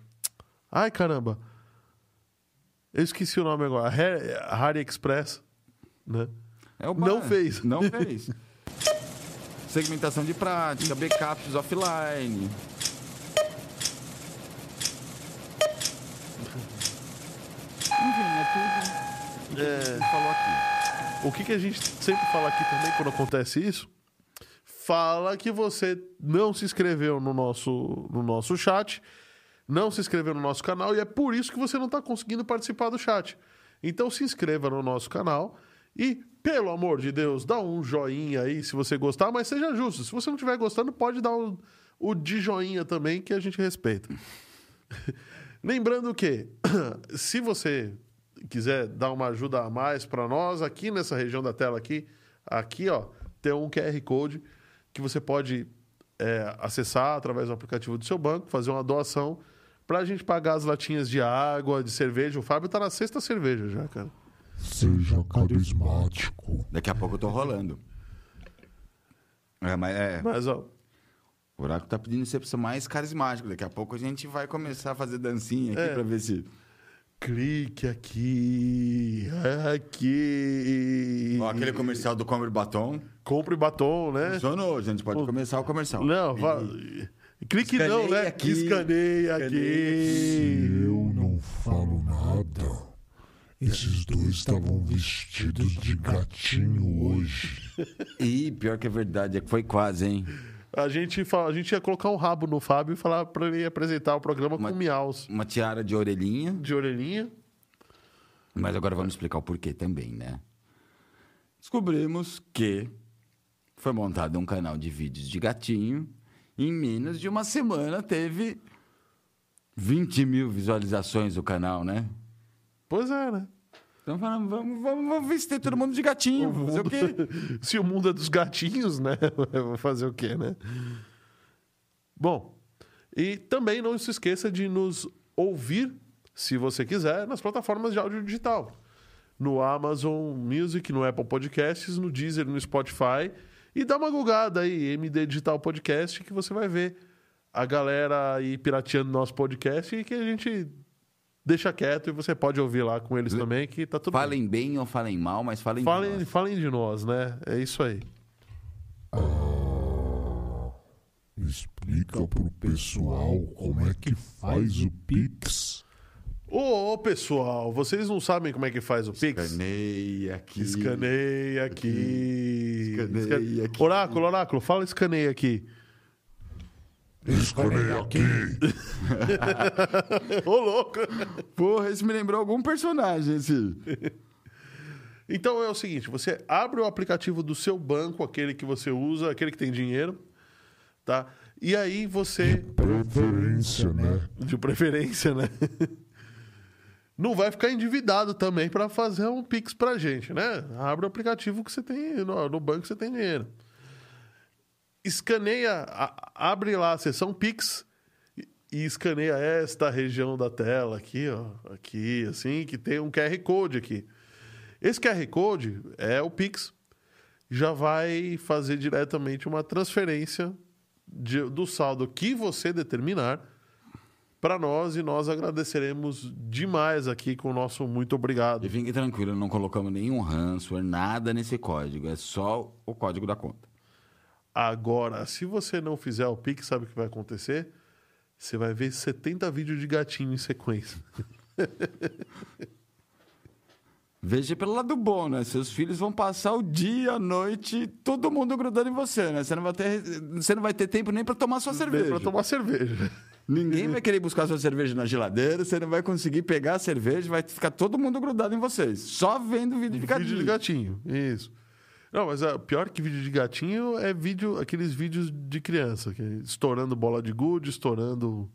Speaker 1: Ai, caramba. Eu esqueci o nome agora. Harry, Harry Express. Né?
Speaker 2: É o
Speaker 1: Não
Speaker 2: básico.
Speaker 1: fez.
Speaker 2: Não fez. Segmentação de prática, backups offline. Enfim, é tudo. É... Que a gente falou aqui.
Speaker 1: O que, que a gente sempre fala aqui também quando acontece isso? Fala que você não se inscreveu no nosso, no nosso chat. não se inscreveu no nosso canal e é por isso que você não está conseguindo participar do chat. Então se inscreva no nosso canal e, pelo amor de Deus, dá um joinha aí se você gostar, mas seja justo. Se você não estiver gostando, pode dar o, o de joinha também, que a gente respeita. Lembrando que, se você quiser dar uma ajuda a mais para nós, aqui nessa região da tela aqui, aqui ó, tem um QR Code que você pode é, acessar através do aplicativo do seu banco, fazer uma doação para a gente pagar as latinhas de água, de cerveja. O Fábio tá na sexta cerveja já, cara.
Speaker 3: Seja carismático.
Speaker 2: Daqui a pouco eu tô rolando. É, mas é.
Speaker 1: Mas, ó,
Speaker 2: O Oráculo tá pedindo você pra ser mais carismático. Daqui a pouco a gente vai começar a fazer dancinha aqui
Speaker 1: É.
Speaker 2: pra ver se.
Speaker 1: clique aqui, aqui.
Speaker 2: Ó, aquele comercial do Comer Batom.
Speaker 1: Compre batom, né?
Speaker 2: Funcionou, a gente pode começar o comercial.
Speaker 1: Não, vá... clique não,
Speaker 2: Escaneia
Speaker 1: né?
Speaker 2: aqui.
Speaker 1: Escaneia
Speaker 3: Se
Speaker 1: aqui.
Speaker 3: eu não falo nada, esses dois estavam vestidos de gatinho hoje.
Speaker 2: Ih, pior que é verdade, é que foi quase, hein?
Speaker 1: A gente, fala, a gente ia colocar um rabo no Fábio e falar pra ele apresentar o programa
Speaker 2: Uma-
Speaker 1: com miaus
Speaker 2: Uma tiara de orelhinha.
Speaker 1: de orelhinha.
Speaker 2: Mas agora vamos explicar o porquê também, né? Descobrimos que foi montado um canal de vídeos de gatinho. Em menos de uma semana teve 20 mil visualizações do canal, né?
Speaker 1: Pois é, né?
Speaker 2: Então falamos, vamos, vamos, vamos vestir todo mundo de gatinho. Fazer o quê?
Speaker 1: Se o mundo é dos gatinhos, né? Vou fazer o quê, né? Bom, e também não se esqueça de nos ouvir, se você quiser, nas plataformas de áudio digital. No Amazon Music, no Apple Podcasts, no Deezer, no Spotify. E dá uma gulgada aí, MD Digital Podcast, que você vai ver a galera aí pirateando nosso podcast e que a gente deixa quieto e você pode ouvir lá com eles também, que tá tudo bem.
Speaker 2: Falem bem ou falem mal, mas falem de
Speaker 1: Falem,
Speaker 2: nós.
Speaker 1: falem de nós, né? É isso aí.
Speaker 3: Explica pro pessoal como é que faz o Pix.
Speaker 1: Ô, ô, pessoal, vocês não sabem como é que faz o Pix?
Speaker 2: Escaneia aqui.
Speaker 1: Escaneia aqui.
Speaker 2: Escaneia aqui.
Speaker 1: Oráculo, oráculo, fala escaneia aqui.
Speaker 3: Escaneia aqui.
Speaker 1: Ô, louco!
Speaker 2: Porra, isso me lembrou algum personagem, esse.
Speaker 1: Então é o seguinte: você abre o aplicativo do seu banco, aquele que você usa, aquele que tem dinheiro, tá? E aí você.
Speaker 3: Preferência, né?
Speaker 1: De preferência, né? Não vai ficar endividado também para fazer um Pix pra gente, né? Abre o aplicativo que você tem, no, no banco você tem dinheiro. Escaneia, a- abre lá a seção Pix e, e escaneia esta região da tela aqui, ó. Aqui, assim, que tem um QR Code aqui. Esse QR Code é o Pix. Já vai fazer diretamente uma transferência de- do saldo que você determinar para nós e nós agradeceremos demais aqui com o nosso muito obrigado.
Speaker 2: E fique tranquilo, não colocamos nenhum ransomware, nada nesse código. É só o código da conta.
Speaker 1: Agora, se você não fizer o Pix, sabe o que vai acontecer? Você vai ver 70 vídeos de gatinho em sequência.
Speaker 2: Veja pelo lado bom, né? Seus filhos vão passar o dia, a noite, todo mundo grudando em você, né? Você não vai ter, você não vai ter tempo nem para tomar sua cerveja.
Speaker 1: Para tomar cerveja.
Speaker 2: Ninguém vai querer buscar sua cerveja na geladeira, você não vai conseguir pegar a cerveja, vai ficar todo mundo grudado em vocês. Só vendo vídeo de gatinho.
Speaker 1: Vídeo de gatinho, isso. Não, mas a pior que vídeo de gatinho é vídeo, aqueles vídeos de criança, que é estourando bola de gude, estourando.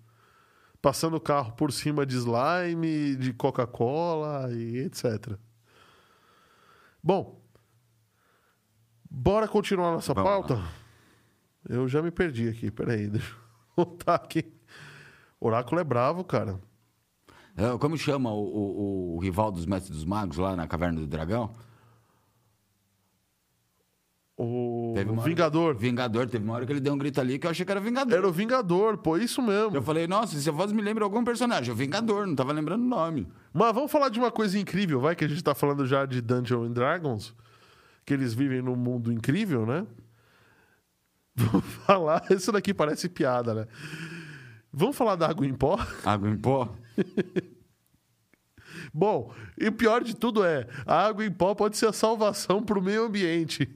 Speaker 1: passando o carro por cima de slime, de Coca-Cola e etc. Bom, bora continuar nossa
Speaker 2: Vamos lá.
Speaker 1: pauta? Eu já me perdi aqui, peraí, deixa eu voltar aqui. Oráculo é bravo, cara.
Speaker 2: É, Como chama o, o- o rival dos mestres dos magos lá na Caverna do Dragão?
Speaker 1: O
Speaker 2: hora-
Speaker 1: Vingador.
Speaker 2: Vingador. Teve uma hora que ele deu um grito ali que eu achei que era Vingador.
Speaker 1: Era o Vingador, pô, isso mesmo.
Speaker 2: Eu falei, nossa, essa voz me lembra algum personagem. O Vingador, não tava lembrando o nome.
Speaker 1: Mas vamos falar de uma coisa incrível, vai? Que a gente tá falando já de Dungeons and Dragons, que eles vivem num mundo incrível, né? Vamos falar. Isso daqui parece piada, né? Vamos falar da água em pó?
Speaker 2: Água em pó?
Speaker 1: Bom, e o pior de tudo é: a água em pó pode ser a salvação para o meio ambiente.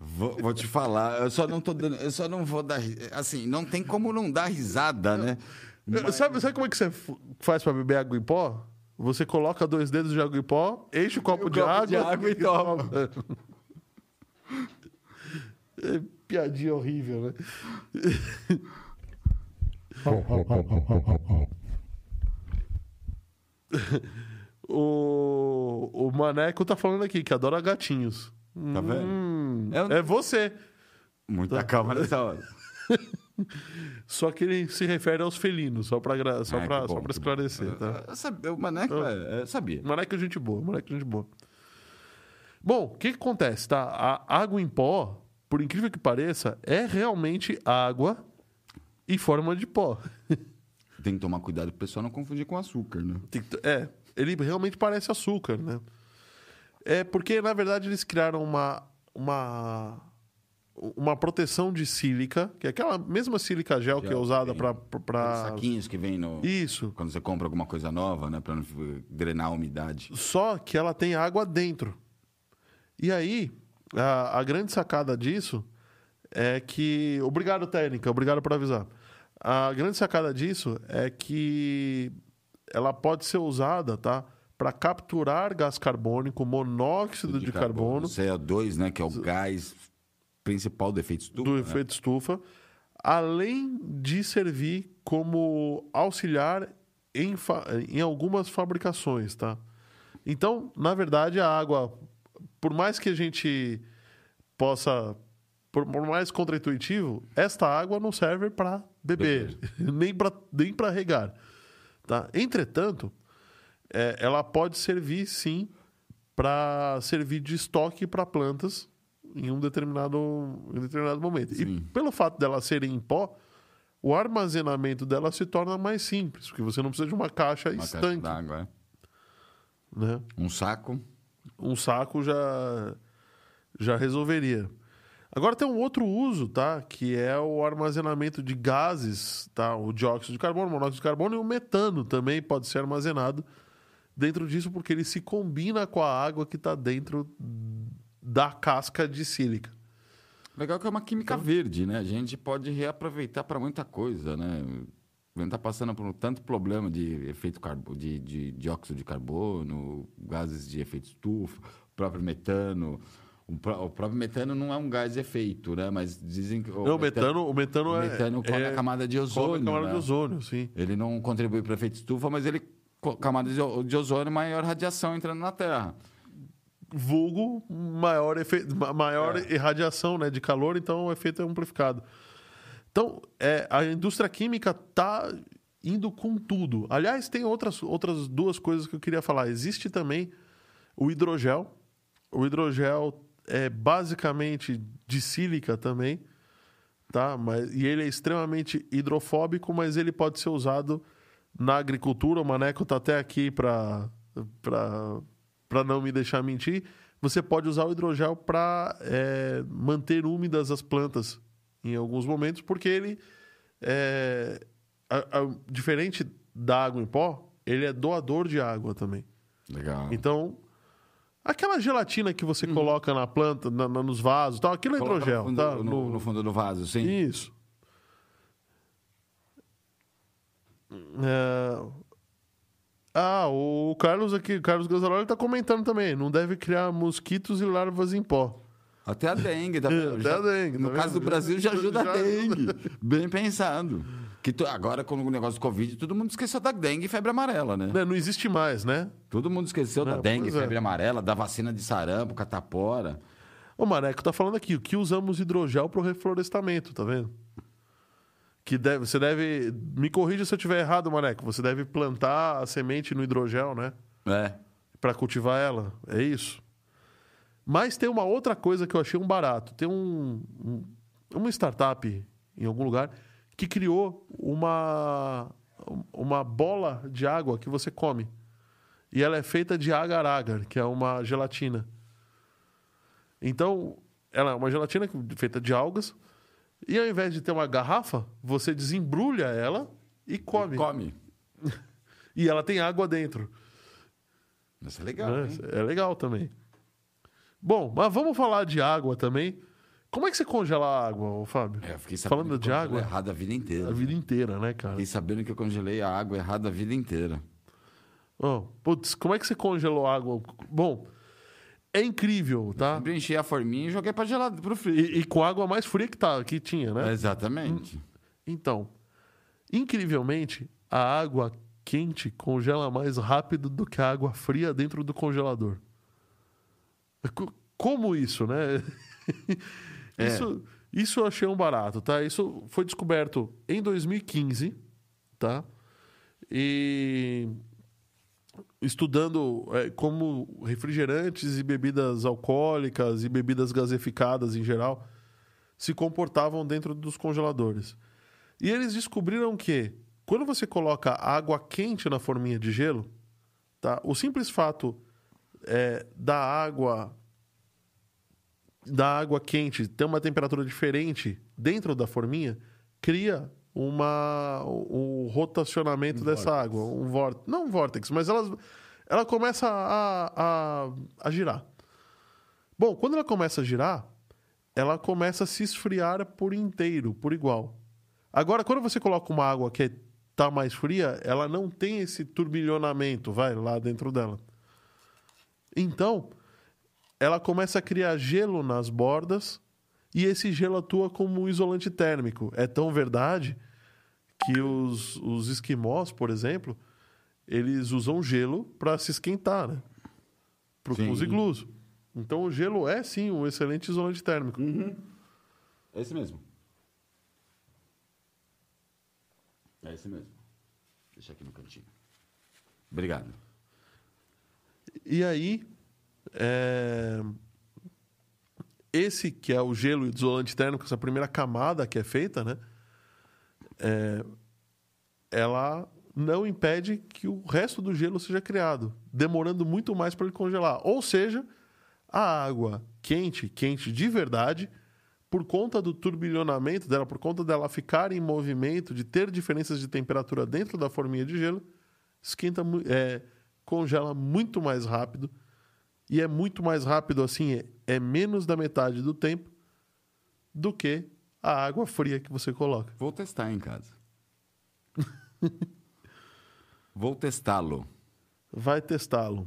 Speaker 2: Vou, vou te falar, eu só não tô dando, eu só não vou dar, assim, não tem como não dar risada, né?
Speaker 1: Sabe, sabe como é que você faz pra beber água em pó? Você coloca dois dedos de água em pó, enche o copo,
Speaker 2: o
Speaker 1: de,
Speaker 2: copo
Speaker 1: água,
Speaker 2: de água e toma.
Speaker 1: Piadinha horrível, né? O, o Maneco tá falando aqui que adora gatinhos.
Speaker 2: Tá vendo?
Speaker 1: Hum,
Speaker 2: É um-
Speaker 1: é você.
Speaker 2: Muita calma nessa hora.
Speaker 1: Só que ele se refere aos felinos, só pra, gra- só
Speaker 2: Ah,
Speaker 1: pra,
Speaker 2: bom,
Speaker 1: só pra esclarecer, tá?
Speaker 2: Eu sabia, o Maneco, é, é, sabia.
Speaker 1: Maneco é gente boa, Maneco é gente boa. Bom, o que, que acontece, tá? A água em pó, por incrível que pareça, é realmente água em forma de pó.
Speaker 2: Tem que tomar cuidado pro pessoal não confundir com açúcar, né?
Speaker 1: Que É, ele realmente parece açúcar, né? É porque, na verdade, eles criaram uma, uma, uma proteção de sílica, que é aquela mesma sílica gel que é
Speaker 2: Gel,
Speaker 1: usada
Speaker 2: tem.
Speaker 1: para...
Speaker 2: Aqueles
Speaker 1: Pra...
Speaker 2: saquinhos que vem no...
Speaker 1: Isso.
Speaker 2: Quando você compra alguma coisa nova, né? Pra não drenar a umidade.
Speaker 1: Só que ela tem água dentro. E aí, a, a grande sacada disso é que. Obrigado, técnica, obrigado por avisar. A grande sacada disso é que ela pode ser usada, tá? Para capturar gás carbônico, monóxido de, carbono,
Speaker 2: CO2, né? Que é o gás principal do efeito estufa.
Speaker 1: do
Speaker 2: né?
Speaker 1: efeito estufa, além de servir como auxiliar em, em algumas fabricações, tá? Então, na verdade, a água, por mais que a gente possa, por, por mais contraintuitivo, esta água não serve para beber, nem para nem regar, tá? Entretanto, é, ela pode servir sim para servir de estoque para plantas em um determinado, em um determinado momento. E
Speaker 2: Sim.
Speaker 1: pelo fato dela serem em pó, o armazenamento dela se torna mais simples, porque você não precisa de uma caixa
Speaker 2: Uma caixa
Speaker 1: estanque.
Speaker 2: d'água, é.
Speaker 1: né?
Speaker 2: Um saco.
Speaker 1: Um saco já, já resolveria. Agora tem um outro uso, tá? Que é o armazenamento de gases, tá? O dióxido de carbono, o monóxido de carbono e o metano também pode ser armazenado dentro disso, porque ele se combina com a água que está dentro da casca de sílica.
Speaker 2: Legal que é uma química
Speaker 1: Então
Speaker 2: verde, né? A gente pode reaproveitar para muita coisa, né? Gente está passando por tanto problema de efeito carbo, de, de dióxido de carbono, gases de efeito estufa, o próprio metano. O, pró- o próprio metano não é um gás de efeito, né? Mas dizem que
Speaker 1: Não, o metano, o metano
Speaker 2: o
Speaker 1: é.
Speaker 2: metano come
Speaker 1: é,
Speaker 2: a camada de
Speaker 1: come
Speaker 2: ozônio.
Speaker 1: a camada
Speaker 2: né?
Speaker 1: de ozônio, sim.
Speaker 2: Ele não contribui para o efeito estufa, mas ele camada de de ozônio maior radiação entrando na Terra.
Speaker 1: vulgo maior, efe... ma- maior
Speaker 2: É.
Speaker 1: irradiação né, de calor, então o efeito é amplificado. Então, é, a indústria química está indo com tudo. Aliás, tem outras, outras duas coisas que eu queria falar. Existe também o hidrogel. O hidrogel é basicamente de sílica também, tá? Mas, e ele é extremamente hidrofóbico, mas ele pode ser usado na agricultura. O Maneco está até aqui para não me deixar mentir. Você pode usar o hidrogel para manter úmidas as plantas em alguns momentos, porque ele é a- a- diferente da água em pó, ele é doador de água também.
Speaker 2: Legal.
Speaker 1: Então, aquela gelatina que você coloca na planta, na- na- nos vasos, tal, aquilo é
Speaker 2: Coloca
Speaker 1: hidrogel,
Speaker 2: no fundo,
Speaker 1: tá?
Speaker 2: no,
Speaker 1: No-
Speaker 2: no fundo do vaso, sim.
Speaker 1: Isso. É, Ah, o Carlos aqui, o Carlos Gazzaroli está comentando também. Não deve criar mosquitos e larvas em pó.
Speaker 2: Até a dengue, tá vendo?
Speaker 1: Até
Speaker 2: Já-
Speaker 1: a dengue,
Speaker 2: No
Speaker 1: tá
Speaker 2: caso
Speaker 1: vendo?
Speaker 2: do Brasil, já ajuda
Speaker 1: Já
Speaker 2: a
Speaker 1: ajuda.
Speaker 2: dengue. Bem pensado. Que tu- agora, com o negócio do Covid, todo mundo esqueceu da dengue e febre amarela, né?
Speaker 1: Né, Não existe mais, né?
Speaker 2: Todo mundo esqueceu da
Speaker 1: Não,
Speaker 2: dengue,
Speaker 1: é.
Speaker 2: febre amarela, da vacina de sarampo, catapora.
Speaker 1: O Maneco tá falando aqui, o que usamos hidrogel para o reflorestamento, tá vendo? Que deve, você deve. Me corrija se eu estiver errado, Maneco. Você deve plantar a semente no hidrogel, né?
Speaker 2: É.
Speaker 1: para cultivar ela. É isso. Mas tem uma outra coisa que eu achei um barato. Tem um, um- uma startup em algum lugar que criou uma, uma bola de água que você come. E ela é feita de agar-agar, que é uma gelatina. Então, ela é uma gelatina feita de algas. E ao invés de ter uma garrafa, você desembrulha ela e come.
Speaker 2: Come.
Speaker 1: E ela tem água dentro.
Speaker 2: Isso é legal?
Speaker 1: É legal também. Bom, mas vamos falar de água também Como é que você congela a água, Fábio?
Speaker 2: É, eu fiquei sabendo
Speaker 1: Falando
Speaker 2: que
Speaker 1: de água,
Speaker 2: errado a vida inteira.
Speaker 1: a vida inteira, né, cara?
Speaker 2: Fiquei sabendo que eu congelei a água errada a vida inteira.
Speaker 1: Oh, putz, como é que você congelou a água? Bom, é incrível, tá?
Speaker 2: Eu enchi a forminha e joguei pra gelado, pro frio.
Speaker 1: E, e com a água mais fria que, tá, que tinha, né?
Speaker 2: Exatamente.
Speaker 1: Então, incrivelmente, a água quente congela mais rápido do que a água fria dentro do congelador. Co- Como isso, né?
Speaker 2: É.
Speaker 1: isso, isso eu achei um barato, tá? Isso foi descoberto em 2015, tá? E estudando é, como refrigerantes e bebidas alcoólicas e bebidas gaseificadas em geral se comportavam dentro dos congeladores. E eles descobriram que quando você coloca água quente na forminha de gelo, tá? O simples fato é, da água da água quente ter uma temperatura diferente dentro da forminha cria uma um rotacionamento dessa água, um vórtice, não um vórtex, mas ela ela começa a, a, a girar. Bom, quando ela começa a girar, ela começa a se esfriar por inteiro, por igual. Agora, quando você coloca uma água que está mais fria, ela não tem esse turbilhonamento, vai, lá dentro dela. Então, ela começa a criar gelo nas bordas e esse gelo atua como um isolante térmico. É tão verdade que os, os esquimós, por exemplo, eles usam gelo para se esquentar, né? Para os iglus. Então, o gelo é, sim, um excelente isolante térmico.
Speaker 2: É esse mesmo. É esse mesmo. Deixa aqui no cantinho. Obrigado.
Speaker 1: E aí, é, esse que é o gelo isolante térmico, essa primeira camada que é feita, né? É, ela não impede que o resto do gelo seja criado, demorando muito mais para ele congelar. Ou seja, a água quente, quente de verdade, por conta do turbilhonamento dela, por conta dela ficar em movimento, de ter diferenças de temperatura dentro da forminha de gelo, esquenta, é, congela muito mais rápido. E é muito mais rápido assim, é, é menos da metade do tempo do que a água fria que você coloca.
Speaker 2: Vou testar em casa. Vou testá-lo.
Speaker 1: Vai testá-lo.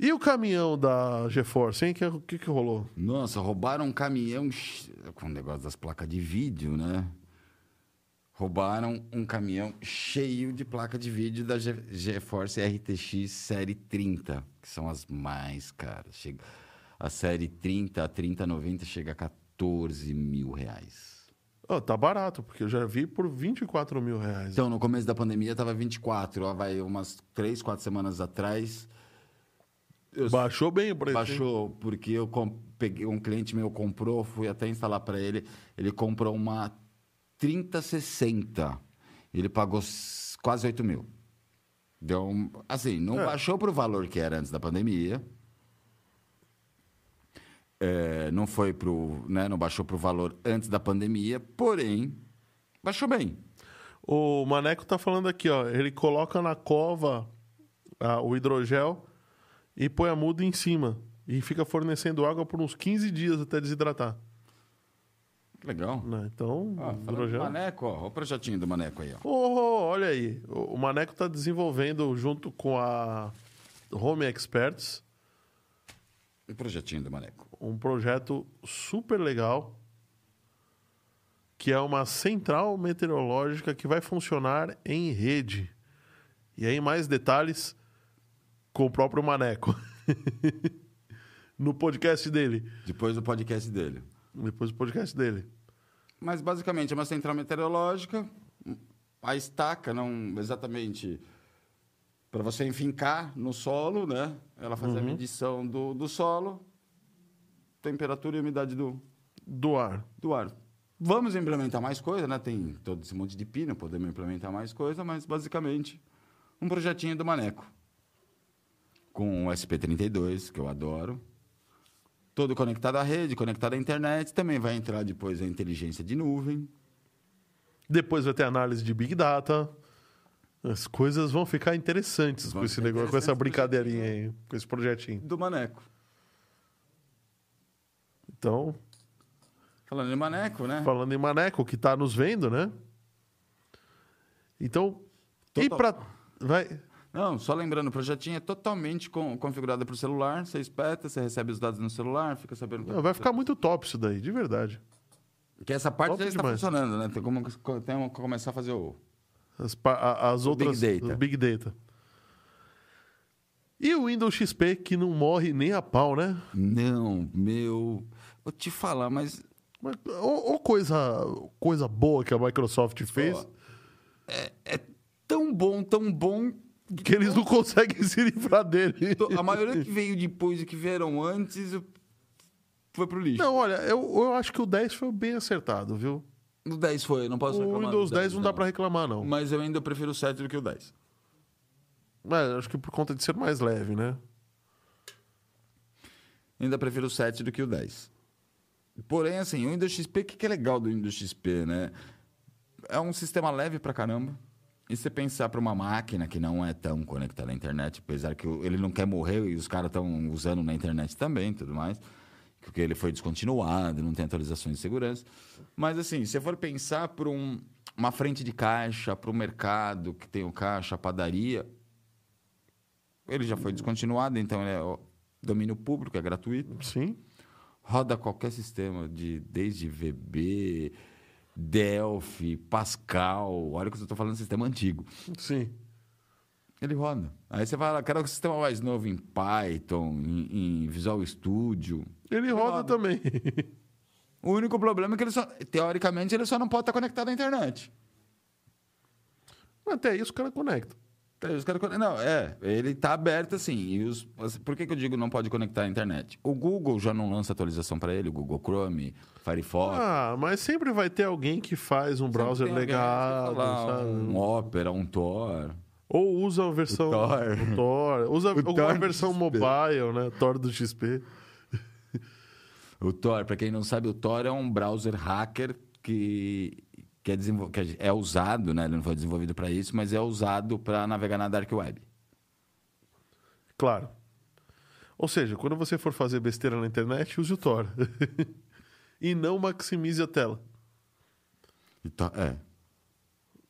Speaker 1: E o caminhão da GeForce, hein? O que, que, que rolou?
Speaker 2: Nossa, roubaram um caminhão com o negócio das placas de vídeo, né? Roubaram um caminhão cheio de placa de vídeo da Ge- GeForce RTX série 30, que são as mais caras. Chega... A série 30, a 3090 chega a 14 mil reais.
Speaker 1: Ó, tá barato, porque eu já vi por 24 mil reais.
Speaker 2: Então, no começo da pandemia tava 24, ó, vai umas 3, 4 semanas atrás. eu-
Speaker 1: Baixou bem o preço. hein?
Speaker 2: Baixou, porque eu com- peguei um cliente meu comprou, fui até instalar para ele. Ele comprou uma 3060. Ele pagou quase 8 mil. Deu um, assim, não
Speaker 1: É.
Speaker 2: baixou para o valor que era antes da pandemia. É, não foi pro, né, não baixou para o valor antes da pandemia, porém baixou bem.
Speaker 1: O Maneco tá falando aqui, ó. Ele coloca na cova ah, o hidrogel e põe a muda em cima. E fica fornecendo água por uns 15 dias até desidratar.
Speaker 2: Legal.
Speaker 1: né? Então, hidrogel.
Speaker 2: Maneco, ó, o projetinho do Maneco aí, ó.
Speaker 1: Oh, olha aí. O o Maneco está desenvolvendo junto com a Home Experts
Speaker 2: O projetinho do Maneco.
Speaker 1: um projeto super legal que é uma central meteorológica que vai funcionar em rede. E aí mais detalhes com o próprio Maneco. no podcast dele.
Speaker 2: Depois do podcast dele.
Speaker 1: Depois do podcast dele.
Speaker 2: Mas basicamente é uma central meteorológica, a estaca não exatamente para você enfincar no solo, né? Ela faz a medição do, do solo, temperatura e umidade do,
Speaker 1: Do ar.
Speaker 2: do ar. Vamos implementar mais coisa, né? Tem todo esse monte de pino, podemos implementar mais coisa, mas basicamente um projetinho do Maneco. Com o SP32, que eu adoro. Todo conectado à rede, conectado à internet. Também vai entrar depois a inteligência de nuvem.
Speaker 1: Depois vai ter análise de Big Data. As coisas vão ficar interessantes
Speaker 2: Vão
Speaker 1: com esse negócio, com essa brincadeirinha aí, com esse projetinho.
Speaker 2: Do Maneco.
Speaker 1: Então,
Speaker 2: Falando em maneco, né?
Speaker 1: falando em Maneco, que tá nos vendo, né? Então, e
Speaker 2: Total-
Speaker 1: pra... Vai...
Speaker 2: Não, só lembrando, o projetinho é totalmente com- configurado para o celular. Você espeta, você recebe os dados no celular, fica sabendo...
Speaker 1: Não, vai ficar muito top isso daí, de verdade.
Speaker 2: Que essa parte
Speaker 1: top
Speaker 2: já está
Speaker 1: demais.
Speaker 2: funcionando, né? Tem como tem que começar a fazer o...
Speaker 1: As, a- as
Speaker 2: O
Speaker 1: outras...
Speaker 2: Big Data.
Speaker 1: Big Data. E o Windows XP, que não morre nem a pau, né?
Speaker 2: Não, meu... Vou te falar, mas...
Speaker 1: Mas, Ô ô coisa, coisa boa que a Microsoft fez,
Speaker 2: Ó, é tão bom, tão bom...
Speaker 1: que eles não conseguem se livrar dele.
Speaker 2: A maioria que veio depois e que vieram antes foi pro lixo.
Speaker 1: Não, olha, eu, eu acho que o 10 foi bem acertado, viu?
Speaker 2: O 10 foi, não posso
Speaker 1: O
Speaker 2: reclamar.
Speaker 1: Windows
Speaker 2: do
Speaker 1: 10 não dá pra reclamar, não.
Speaker 2: Mas eu ainda prefiro o 7 do que o 10.
Speaker 1: Mas acho que por conta de ser mais leve, né?
Speaker 2: Ainda prefiro o 7 do que o 10. Porém, assim, o Windows XP, o que que é legal do Windows XP, né? É um sistema leve pra caramba. E você pensar para uma máquina que não é tão conectada à internet, apesar que ele não quer morrer e os caras estão usando na internet também tudo mais, porque ele foi descontinuado, não tem atualizações de segurança. Mas, assim, se você for pensar por um- uma frente de caixa, para o mercado que tem o caixa, a padaria, ele já foi descontinuado, então ele é domínio público, é gratuito
Speaker 1: Sim.
Speaker 2: roda qualquer sistema, de, desde VB, Delphi, Pascal. Olha que eu estou falando de sistema antigo.
Speaker 1: Sim.
Speaker 2: Ele roda. Aí você lá, quero um sistema mais novo em Python, em, em Visual Studio.
Speaker 1: Ele roda também.
Speaker 2: O único problema é que ele só, teoricamente, ele só não pode estar conectado à internet.
Speaker 1: Até isso o cara conecta.
Speaker 2: Aí os caras con- Não, é, ele está aberto assim. E os, por que, que eu digo não pode conectar à internet? O Google já não lança atualização para ele, o Google Chrome, Firefox.
Speaker 1: Ah, mas sempre vai ter alguém que faz um browser
Speaker 2: Sempre sei lá,
Speaker 1: sabe?
Speaker 2: Um Opera, um Tor.
Speaker 1: Ou usa a versão.
Speaker 2: O Tor.
Speaker 1: o Tor. Usa alguma
Speaker 2: Tor
Speaker 1: versão mobile, né? Tor do XP.
Speaker 2: O Tor, para quem não sabe, o Tor é um browser hacker que, que, é, desenvol- que é usado, né? Ele não foi desenvolvido para isso, mas é usado para navegar na Dark Web.
Speaker 1: Claro. Ou seja, quando você for fazer besteira na internet, use o Tor. e não maximize a tela,
Speaker 2: Tor- é.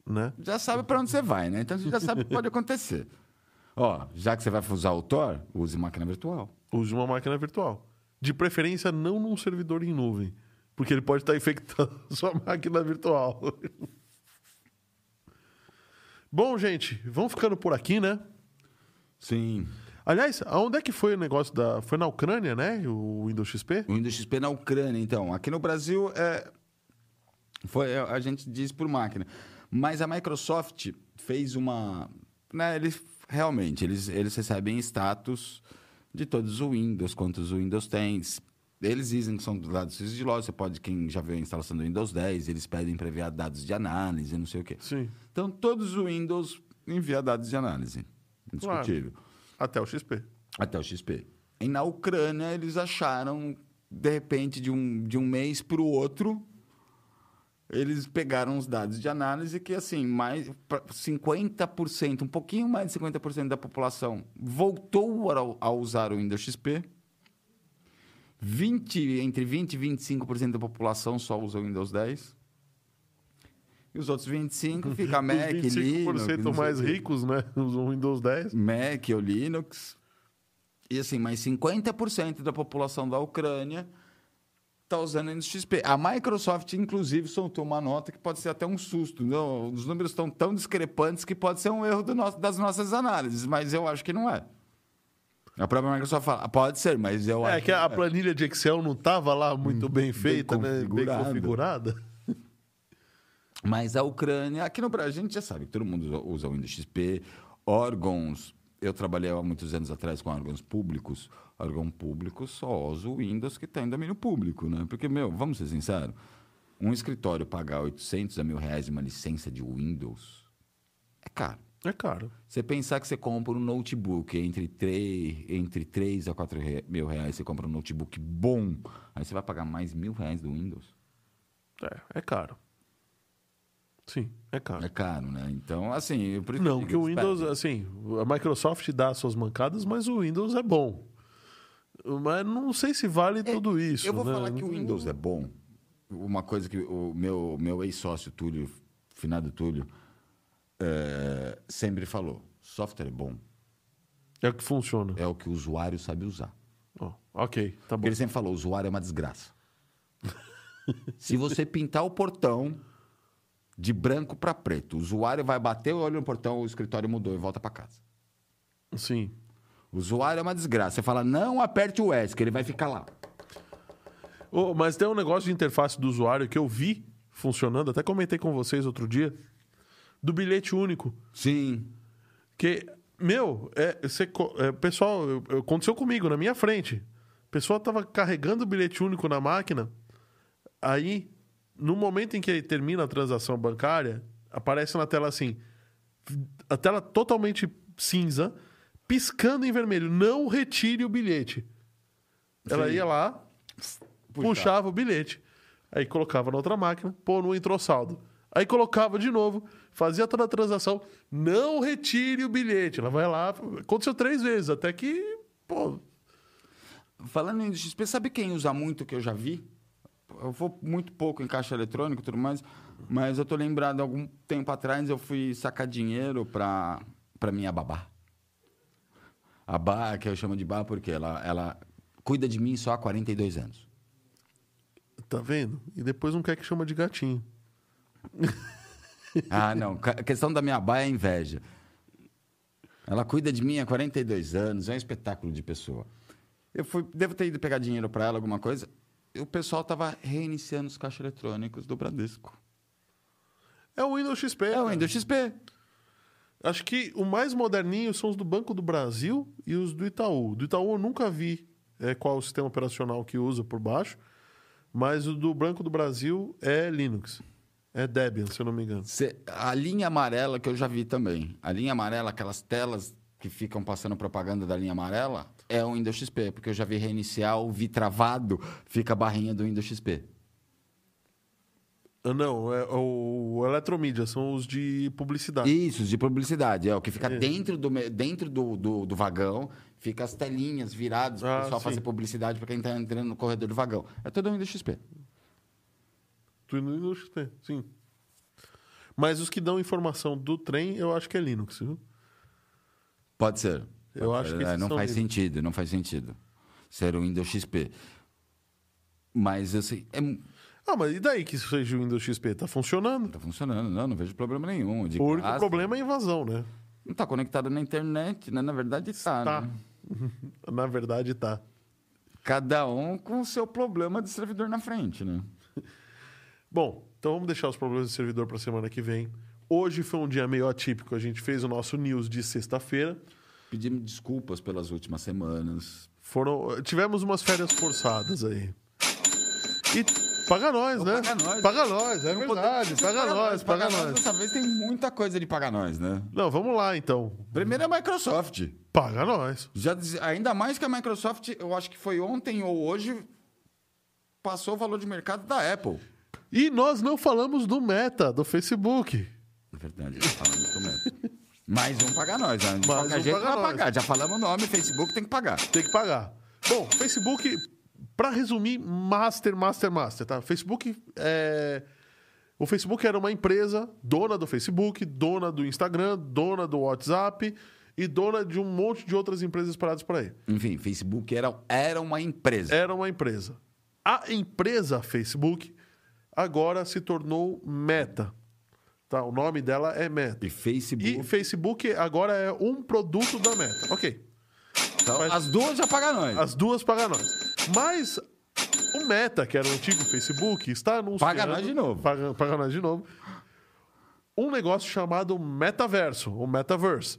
Speaker 1: né?
Speaker 2: Já sabe para onde você vai, né? Então você já sabe o que pode acontecer. Ó, já que você vai usar o Tor, use máquina virtual.
Speaker 1: Use uma máquina virtual. De preferência, não num servidor em nuvem. Porque ele pode estar infectando sua máquina virtual. Bom, gente, vamos ficando por aqui, né?
Speaker 2: Sim.
Speaker 1: Aliás, aonde é que foi o negócio da. Foi na Ucrânia, né? O Windows XP?
Speaker 2: O Windows XP na Ucrânia, então. Aqui no Brasil, é... Foi, a gente diz por máquina. Mas a Microsoft fez uma... Né, eles, realmente, eles, eles recebem status de todos os Windows, quantos o Windows tem. Eles dizem que são dados sigilosos. Você pode, quem já viu a instalação do Windows 10, eles pedem para enviar dados de análise, não sei o quê.
Speaker 1: Sim.
Speaker 2: Então, todos os Windows enviam dados de análise. Indiscutível
Speaker 1: Até o XP.
Speaker 2: até o XP. E na Ucrânia, eles acharam, de repente, de um, de um mês para o outro, eles pegaram os dados de análise que, assim, mais pra- 50%, um pouquinho mais de 50% da população voltou a, a usar o Windows XP. 20, entre 20 e 25% da população só usa o Windows 10. E os outros 25 fica Mac,
Speaker 1: Os 25%
Speaker 2: Linux, não sei
Speaker 1: mais
Speaker 2: o quê.
Speaker 1: ricos, né? Usam Windows 10.
Speaker 2: Mac ou Linux. E assim, mais 50% da população da Ucrânia está usando Windows XP. A Microsoft, inclusive, soltou uma nota que pode ser até um susto. Não, os números estão tão discrepantes que pode ser um erro do nosso- das nossas análises, mas eu acho que não é. A própria Microsoft fala, pode ser, mas eu
Speaker 1: É
Speaker 2: acho
Speaker 1: que a
Speaker 2: é.
Speaker 1: planilha de Excel não estava lá muito bem feita, né? Bem
Speaker 2: configurada. Mas a Ucrânia, aqui no Brasil, a gente já sabe que todo mundo usa- o Windows XP, órgãos. Eu trabalhei há muitos anos atrás com órgãos públicos. Órgão público só usa o Windows que está em domínio público, né? Porque, meu, vamos ser sinceros, um escritório pagar 800 a mil reais em uma licença de Windows é caro.
Speaker 1: É caro.
Speaker 2: Você pensar que você compra um notebook entre 3, entre 3 a 4 re- mil reais, você compra um notebook bom, aí você vai pagar mais mil reais do Windows.
Speaker 1: É, é caro. Sim, é caro.
Speaker 2: É caro, né? Então, assim...
Speaker 1: Não, que o Windows, assim, a Microsoft dá suas mancadas, mas o Windows é bom. Mas não sei se vale tudo isso.
Speaker 2: Eu vou
Speaker 1: né?
Speaker 2: falar que o Windows é bom, uma coisa que o meu, meu ex-sócio, Túlio, finado Túlio, é, sempre falou: software é bom,
Speaker 1: É o que funciona.
Speaker 2: é o que o usuário sabe usar.
Speaker 1: Ó, ok, tá bom.
Speaker 2: Porque ele sempre falou: o usuário é uma desgraça. Se você pintar o portão de branco para preto, o usuário vai bater o olho no portão, o escritório mudou e volta para casa.
Speaker 1: Sim.
Speaker 2: O usuário é uma desgraça. Você fala, não aperte o S, que ele vai ficar lá.
Speaker 1: Ô, mas tem um negócio de interface do usuário que eu vi funcionando, até comentei com vocês outro dia, do bilhete único.
Speaker 2: Sim.
Speaker 1: Que, meu, é, você, é, pessoal, eu- eu- aconteceu comigo, na minha frente. O pessoal tava carregando o bilhete único na máquina, aí, no momento em que termina a transação bancária, aparece na tela assim, a tela totalmente cinza, piscando em vermelho, não retire o bilhete. Ela
Speaker 2: Sim.
Speaker 1: ia lá, puxava o bilhete. Aí colocava na outra máquina, pô, não entrou saldo. Aí colocava de novo, fazia toda a transação, não retire o bilhete. Ela vai lá, aconteceu três vezes, até que, pô,
Speaker 2: Falando em XP, sabe quem usa muito que eu já vi? Eu vou muito pouco em caixa eletrônico e tudo mais, mas eu tô lembrado, algum tempo atrás eu fui sacar dinheiro pra, pra minha babá. A Bá, que eu chamo de Bá porque ela, ela cuida de mim só há 42 anos.
Speaker 1: tá vendo? E depois não quer que chama de gatinho.
Speaker 2: Ah, não. A questão da minha Bá é inveja. Ela cuida de mim há 42 anos, é um espetáculo de pessoa. Eu fui, devo ter ido pegar dinheiro para ela, alguma coisa. E o pessoal tava reiniciando os caixas eletrônicos do Bradesco.
Speaker 1: É o Windows XP.
Speaker 2: É o. Windows XP.
Speaker 1: Acho que o mais moderninho são os do Banco do Brasil e os do Itaú. Do Itaú eu nunca vi é, qual o sistema operacional que usa por baixo, mas o do Banco do Brasil é Linux. É Debian, se eu não me engano.
Speaker 2: Cê- a linha amarela que eu já vi também. A linha amarela, aquelas telas que ficam passando propaganda da linha amarela, é o Windows XP, porque eu já vi reiniciar, o vi travado, fica a barrinha do Windows XP.
Speaker 1: Ah, Não, é o Eletromídia, são os de publicidade.
Speaker 2: Isso, de publicidade. É o que fica dentro, do, dentro do, do, do vagão, fica as telinhas viradas para
Speaker 1: Ah,
Speaker 2: o pessoal
Speaker 1: sim.
Speaker 2: fazer publicidade para quem está entrando no corredor do vagão. É todo o Windows XP.
Speaker 1: No Windows XP, sim. Mas os que dão informação do trem, eu acho que é Linux, viu?
Speaker 2: Pode ser.
Speaker 1: Eu
Speaker 2: Pode
Speaker 1: acho
Speaker 2: ser.
Speaker 1: que
Speaker 2: É, não faz
Speaker 1: livres.
Speaker 2: sentido, não faz sentido. Ser o Windows XP. Mas assim, é, mu-
Speaker 1: Ah, mas e daí que isso seja o Windows XP? Tá funcionando.
Speaker 2: tá funcionando, não, não vejo problema nenhum. De
Speaker 1: O único problema é a invasão, né?
Speaker 2: Não tá conectado na internet, né? Na verdade tá,
Speaker 1: Tá.
Speaker 2: né?
Speaker 1: Na verdade, tá.
Speaker 2: Cada um com o seu problema de servidor na frente, né?
Speaker 1: Bom, então vamos deixar os problemas de servidor para semana que vem. Hoje foi um dia meio atípico. A gente fez o nosso news de sexta-feira.
Speaker 2: Pedimos desculpas pelas últimas semanas.
Speaker 1: Foram, tivemos umas férias forçadas aí. E paga nós, né?
Speaker 2: paga nós.
Speaker 1: Paga nós, é verdade. Paga nós, paga
Speaker 2: nós. Dessa vez tem muita coisa de pagar nós, né?
Speaker 1: Não, vamos lá então.
Speaker 2: Primeiro é a Microsoft.
Speaker 1: Paga nós.
Speaker 2: Já ainda mais que a Microsoft, eu acho que foi ontem ou hoje, passou o valor de mercado da Apple.
Speaker 1: E nós não falamos do Meta, do Facebook.
Speaker 2: É verdade, já falamos do Meta. Mais um pagar nós, né? De
Speaker 1: Mais
Speaker 2: qualquer jeito
Speaker 1: paga
Speaker 2: vai
Speaker 1: nós.
Speaker 2: pagar. Já falamos o nome, Facebook tem que pagar.
Speaker 1: Tem que pagar. Bom, Facebook, para resumir, master, master, master, tá? Facebook é... O Facebook era uma empresa dona do Facebook, dona do Instagram, dona do WhatsApp e dona de um monte de outras empresas espalhadas por aí.
Speaker 2: Enfim, Facebook era, era uma empresa.
Speaker 1: Era uma empresa. A empresa Facebook agora se tornou Meta. Tá? O nome dela é Meta.
Speaker 2: E Facebook.
Speaker 1: E Facebook agora é um produto da Meta. Ok.
Speaker 2: então,
Speaker 1: mas-
Speaker 2: As duas já pagam nós.
Speaker 1: As duas pagam nós. Mas o Meta, que era o antigo Facebook, está anunciando...
Speaker 2: Paga nós de novo.
Speaker 1: Paga, paga nós de novo. Um negócio chamado Metaverso, o Metaverse.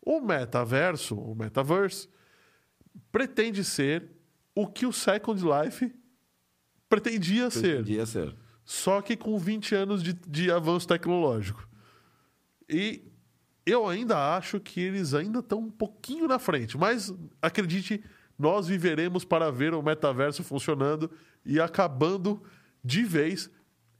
Speaker 1: O Metaverso, o Metaverse, pretende ser o que o Second Life pretendia ser.
Speaker 2: Podia ser.
Speaker 1: Só que com 20 anos de, de avanço tecnológico. E eu ainda acho que eles ainda estão um pouquinho na frente. Mas acredite, nós viveremos para ver o metaverso funcionando e acabando de vez,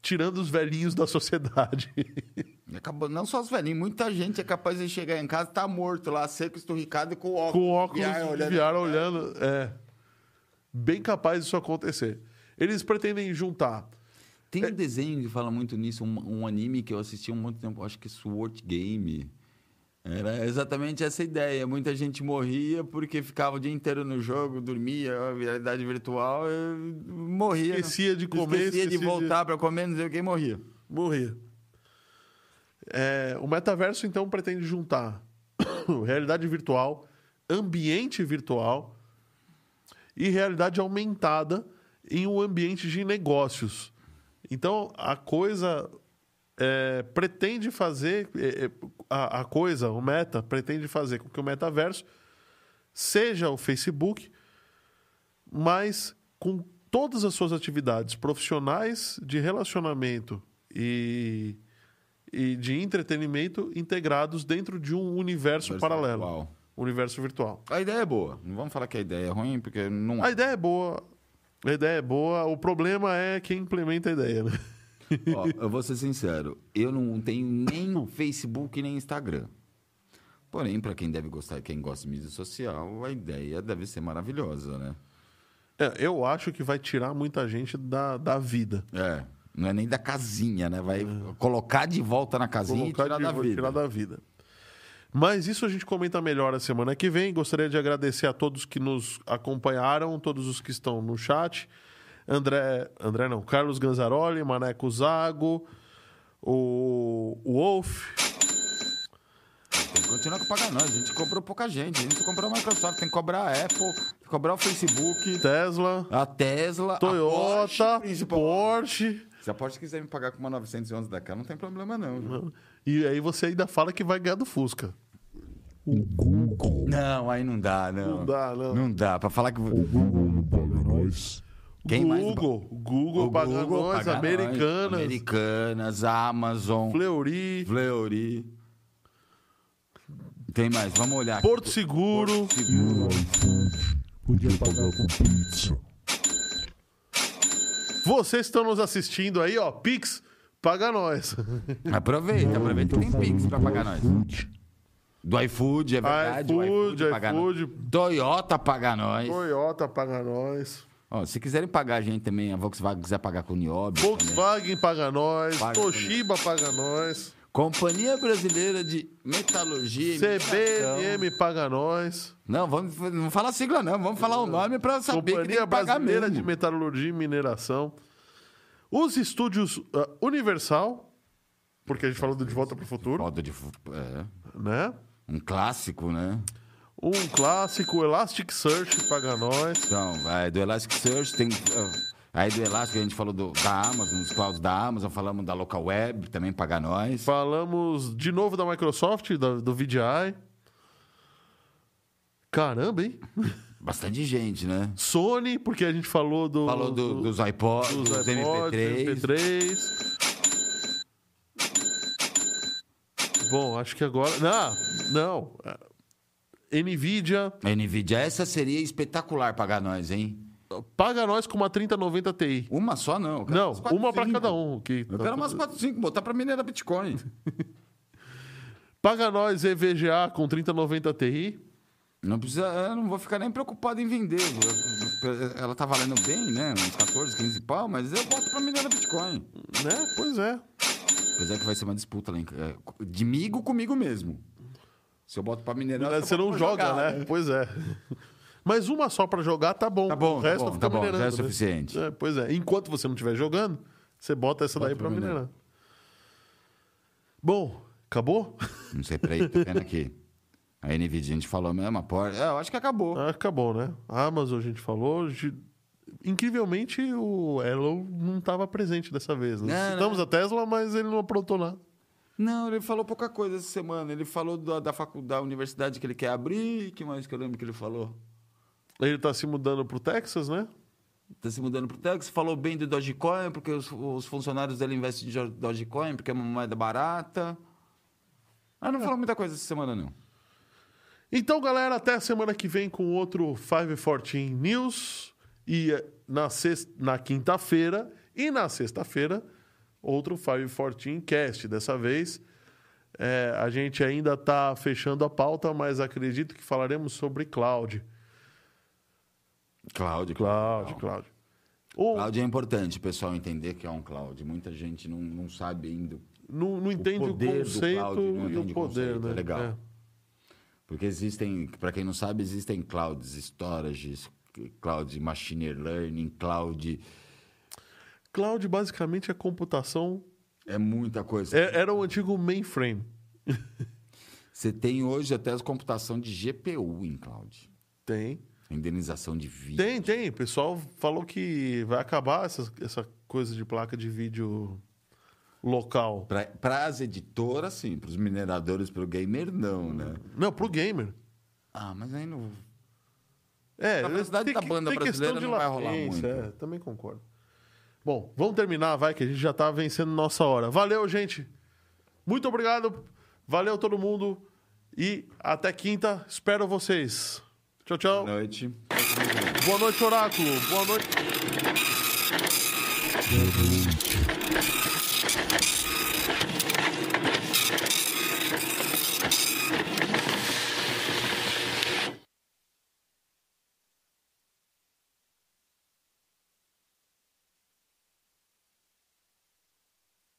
Speaker 1: tirando os velhinhos da sociedade.
Speaker 2: Acabou, não só os velhinhos, muita gente é capaz de chegar em casa e tá morto lá, seco, esturricado e com óculos.
Speaker 1: com óculos
Speaker 2: VR olhando.
Speaker 1: VR olhando. É. Bem capaz disso acontecer. Eles pretendem juntar.
Speaker 2: Tem um desenho que fala muito nisso, um, um anime que eu assisti há muito tempo, acho que é Sword Game. Era exatamente essa ideia. Muita gente morria porque ficava o dia inteiro no jogo, dormia, realidade virtual, morria.
Speaker 1: Esquecia de comer,
Speaker 2: esquecia de
Speaker 1: esquecia de-
Speaker 2: voltar para comer, não sei o que, morria.
Speaker 1: Morrer. É, o metaverso, então, pretende juntar realidade virtual, ambiente virtual e realidade aumentada em um ambiente de negócios. Então, a coisa é, pretende fazer, é, é, a, a coisa, o meta, pretende fazer com que o metaverso seja o Facebook, mas com todas as suas atividades profissionais de relacionamento e, e de entretenimento integrados dentro de um universo
Speaker 2: Universo
Speaker 1: paralelo.
Speaker 2: virtual.
Speaker 1: Universo virtual.
Speaker 2: A ideia é boa. Não vamos falar que a ideia é ruim, porque não
Speaker 1: A ideia é boa. A ideia é boa. O problema é quem implementa a ideia, né?
Speaker 2: Ó, eu vou ser sincero, eu não tenho nem Facebook nem Instagram. Porém, para quem deve gostar, quem gosta de mídia social, a ideia deve ser maravilhosa, né?
Speaker 1: É, eu acho que vai tirar muita gente da, da vida.
Speaker 2: É, não é nem da casinha, né? Vai colocar de volta na casinha
Speaker 1: Colocar
Speaker 2: e tirar da vida.
Speaker 1: tirar da vida. Mas isso a gente comenta melhor a semana que vem. Gostaria de agradecer a todos que nos acompanharam, todos os que estão no chat. André, André não, Carlos Ganzaroli, Maneco Zago, o, o Wolf,
Speaker 2: Tem que continuar com pagar nós. A gente cobrou pouca gente. A gente comprou a Microsoft, tem que cobrar a Apple, tem que cobrar o Facebook,
Speaker 1: Tesla,
Speaker 2: a Tesla, a
Speaker 1: Toyota,
Speaker 2: Porsche, principalmente.
Speaker 1: Porsche.
Speaker 2: Se a Porsche quiser me pagar com uma 911 da não tem problema não. viu?
Speaker 1: E aí você ainda fala que vai ganhar do Fusca.
Speaker 3: O Google.
Speaker 2: Não, aí não dá, não.
Speaker 1: Não dá, não.
Speaker 2: Não dá. Pra falar que...
Speaker 3: O Google não paga nós.
Speaker 2: Quem mais?
Speaker 1: Google, Google, paga nós,
Speaker 2: paga
Speaker 1: Americanas,
Speaker 2: nós. Americanas, Amazon,
Speaker 1: Fleury,
Speaker 2: Fleury. Tem mais, vamos olhar aqui.
Speaker 1: Porto Seguro.
Speaker 3: E o iFood podia pagar com pizza.
Speaker 1: Vocês estão nos assistindo aí, ó, Pix, paga nós.
Speaker 2: Aproveita, aproveita que tem Pix pra pagar nós. Do iFood, é verdade. o
Speaker 1: iFood, iFood,
Speaker 2: Toyota paga nós.
Speaker 1: Toyota paga nós.
Speaker 2: Ó, se quiserem pagar a gente também, a Volkswagen quiser pagar com o Niobe.
Speaker 1: Volkswagen paga nós.
Speaker 2: Paga
Speaker 1: Toshiba paga nós.
Speaker 2: Companhia Brasileira de Metalurgia e.
Speaker 1: CBM paga nós.
Speaker 2: Não, vamos, não fala a sigla não, vamos falar o nome pra saber que tem
Speaker 1: Companhia
Speaker 2: que pagar
Speaker 1: Brasileira
Speaker 2: mesmo.
Speaker 1: de Metalurgia e Mineração. Os estúdios ah, Universal, porque a gente falou do De Volta para o Futuro,
Speaker 2: Foda de... É,
Speaker 1: né?
Speaker 2: Um clássico, né?
Speaker 1: Um clássico, Elasticsearch paga nós.
Speaker 2: Então, vai, do Elasticsearch tem. ah, Aí do Elastic a gente falou do, da Amazon, dos clouds da Amazon, falamos da Local Web, também paga nós.
Speaker 1: Falamos de novo da Microsoft, da- do VDI. Caramba, hein?
Speaker 2: Bastante gente, né?
Speaker 1: Sony, porque a gente falou do.
Speaker 2: Falou do- dos iPods, dos,
Speaker 1: dos iPods,
Speaker 2: MP3.
Speaker 1: MP3. Bom, acho que agora. Não, não. Nvidia
Speaker 2: Nvidia, essa seria espetacular pagar nós, hein?
Speaker 1: paga nós com uma 3090 Ti.
Speaker 2: Uma só não. quero
Speaker 1: Não,
Speaker 2: quatro,
Speaker 1: uma para cada um. Que
Speaker 2: Eu quero umas 4, 5, botar pra minerar Bitcoin.
Speaker 1: Paga nós EVGA com 3090 Ti.
Speaker 2: Não precisa, eu não vou ficar nem preocupado em vender. Ela tá valendo bem, né? Uns 14, 15 pau, mas eu boto pra minerar Bitcoin.
Speaker 1: Né? Pois é.
Speaker 2: Apesar que vai ser uma disputa lá em, é, de migo comigo mesmo. Se eu boto pra minerar,
Speaker 1: Você
Speaker 2: eu
Speaker 1: não joga,
Speaker 2: jogar,
Speaker 1: né? Pois é. Mas uma só pra jogar tá bom.
Speaker 2: Tá bom,
Speaker 1: o
Speaker 2: tá
Speaker 1: resto
Speaker 2: bom,
Speaker 1: fica
Speaker 2: tá bom, é
Speaker 1: né?
Speaker 2: suficiente.
Speaker 1: É, pois é. Enquanto você não estiver jogando, você bota essa daí
Speaker 2: Bota
Speaker 1: pra
Speaker 2: pra
Speaker 1: minerar. Bom, acabou?
Speaker 2: Não sei, peraí, tô vendo aqui. A NVIDIA a gente falou mesmo, a porta. É, eu acho que acabou.
Speaker 1: Ah, acabou, né? A Amazon a gente falou. de- Incrivelmente, o Elon não estava presente dessa vez. Né?
Speaker 2: Não,
Speaker 1: Citamos
Speaker 2: não.
Speaker 1: a Tesla, mas ele não aprontou nada.
Speaker 2: Não, ele falou pouca coisa essa semana. Ele falou da, da faculdade, da universidade que ele quer abrir. que mais que eu lembro que ele falou?
Speaker 1: Ele tá se mudando pro Texas, né?
Speaker 2: Tá se mudando pro Texas, falou bem do Dogecoin, porque os, os funcionários dele investem em Dogecoin, porque é uma moeda barata. Ah, não falou muita coisa essa semana, não.
Speaker 1: Então, galera, até a semana que vem com outro 514 News. E eh, na, sexta- na quinta-feira e na sexta-feira, outro 514 Cast. Dessa vez, eh, a gente ainda está fechando a pauta, mas acredito que falaremos sobre cloud.
Speaker 2: Cláudio.
Speaker 1: Cloud, cloud. Ou
Speaker 2: Cloud é importante o pessoal entender que é um cloud. Muita gente não, não sabe ainda.
Speaker 1: não, não entende o,
Speaker 2: do
Speaker 1: conceito
Speaker 2: cloud, não
Speaker 1: e o
Speaker 2: o
Speaker 1: poder,
Speaker 2: conceito,
Speaker 1: né?
Speaker 2: é legal.
Speaker 1: É.
Speaker 2: Porque existem, para quem não sabe, existem clouds, storages, cloud machine learning, cloud.
Speaker 1: Cloud basicamente é computação.
Speaker 2: É muita coisa.
Speaker 1: É- era o antigo mainframe.
Speaker 2: Você tem hoje até a computação de GPU em cloud.
Speaker 1: Tem.
Speaker 2: Indenização de vídeo.
Speaker 1: Tem, tem. O pessoal falou que vai acabar essa, essa coisa de placa de vídeo local.
Speaker 2: Para as editoras, sim. Para os mineradores, para o gamer, não, né?
Speaker 1: Não, pro gamer.
Speaker 2: Ah, mas aí não.
Speaker 1: É,
Speaker 2: Na velocidade
Speaker 1: tem
Speaker 2: da banda
Speaker 1: tem
Speaker 2: brasileira
Speaker 1: de
Speaker 2: não vai rolar muito.
Speaker 1: É, também concordo. Bom, vamos terminar, vai, que a gente já tá vencendo nossa hora. Valeu, gente. Muito obrigado. Valeu todo mundo. E até quinta. Espero vocês. Tchau, tchau.
Speaker 2: Boa noite.
Speaker 1: Boa noite, Oráculo.
Speaker 3: Boa noite.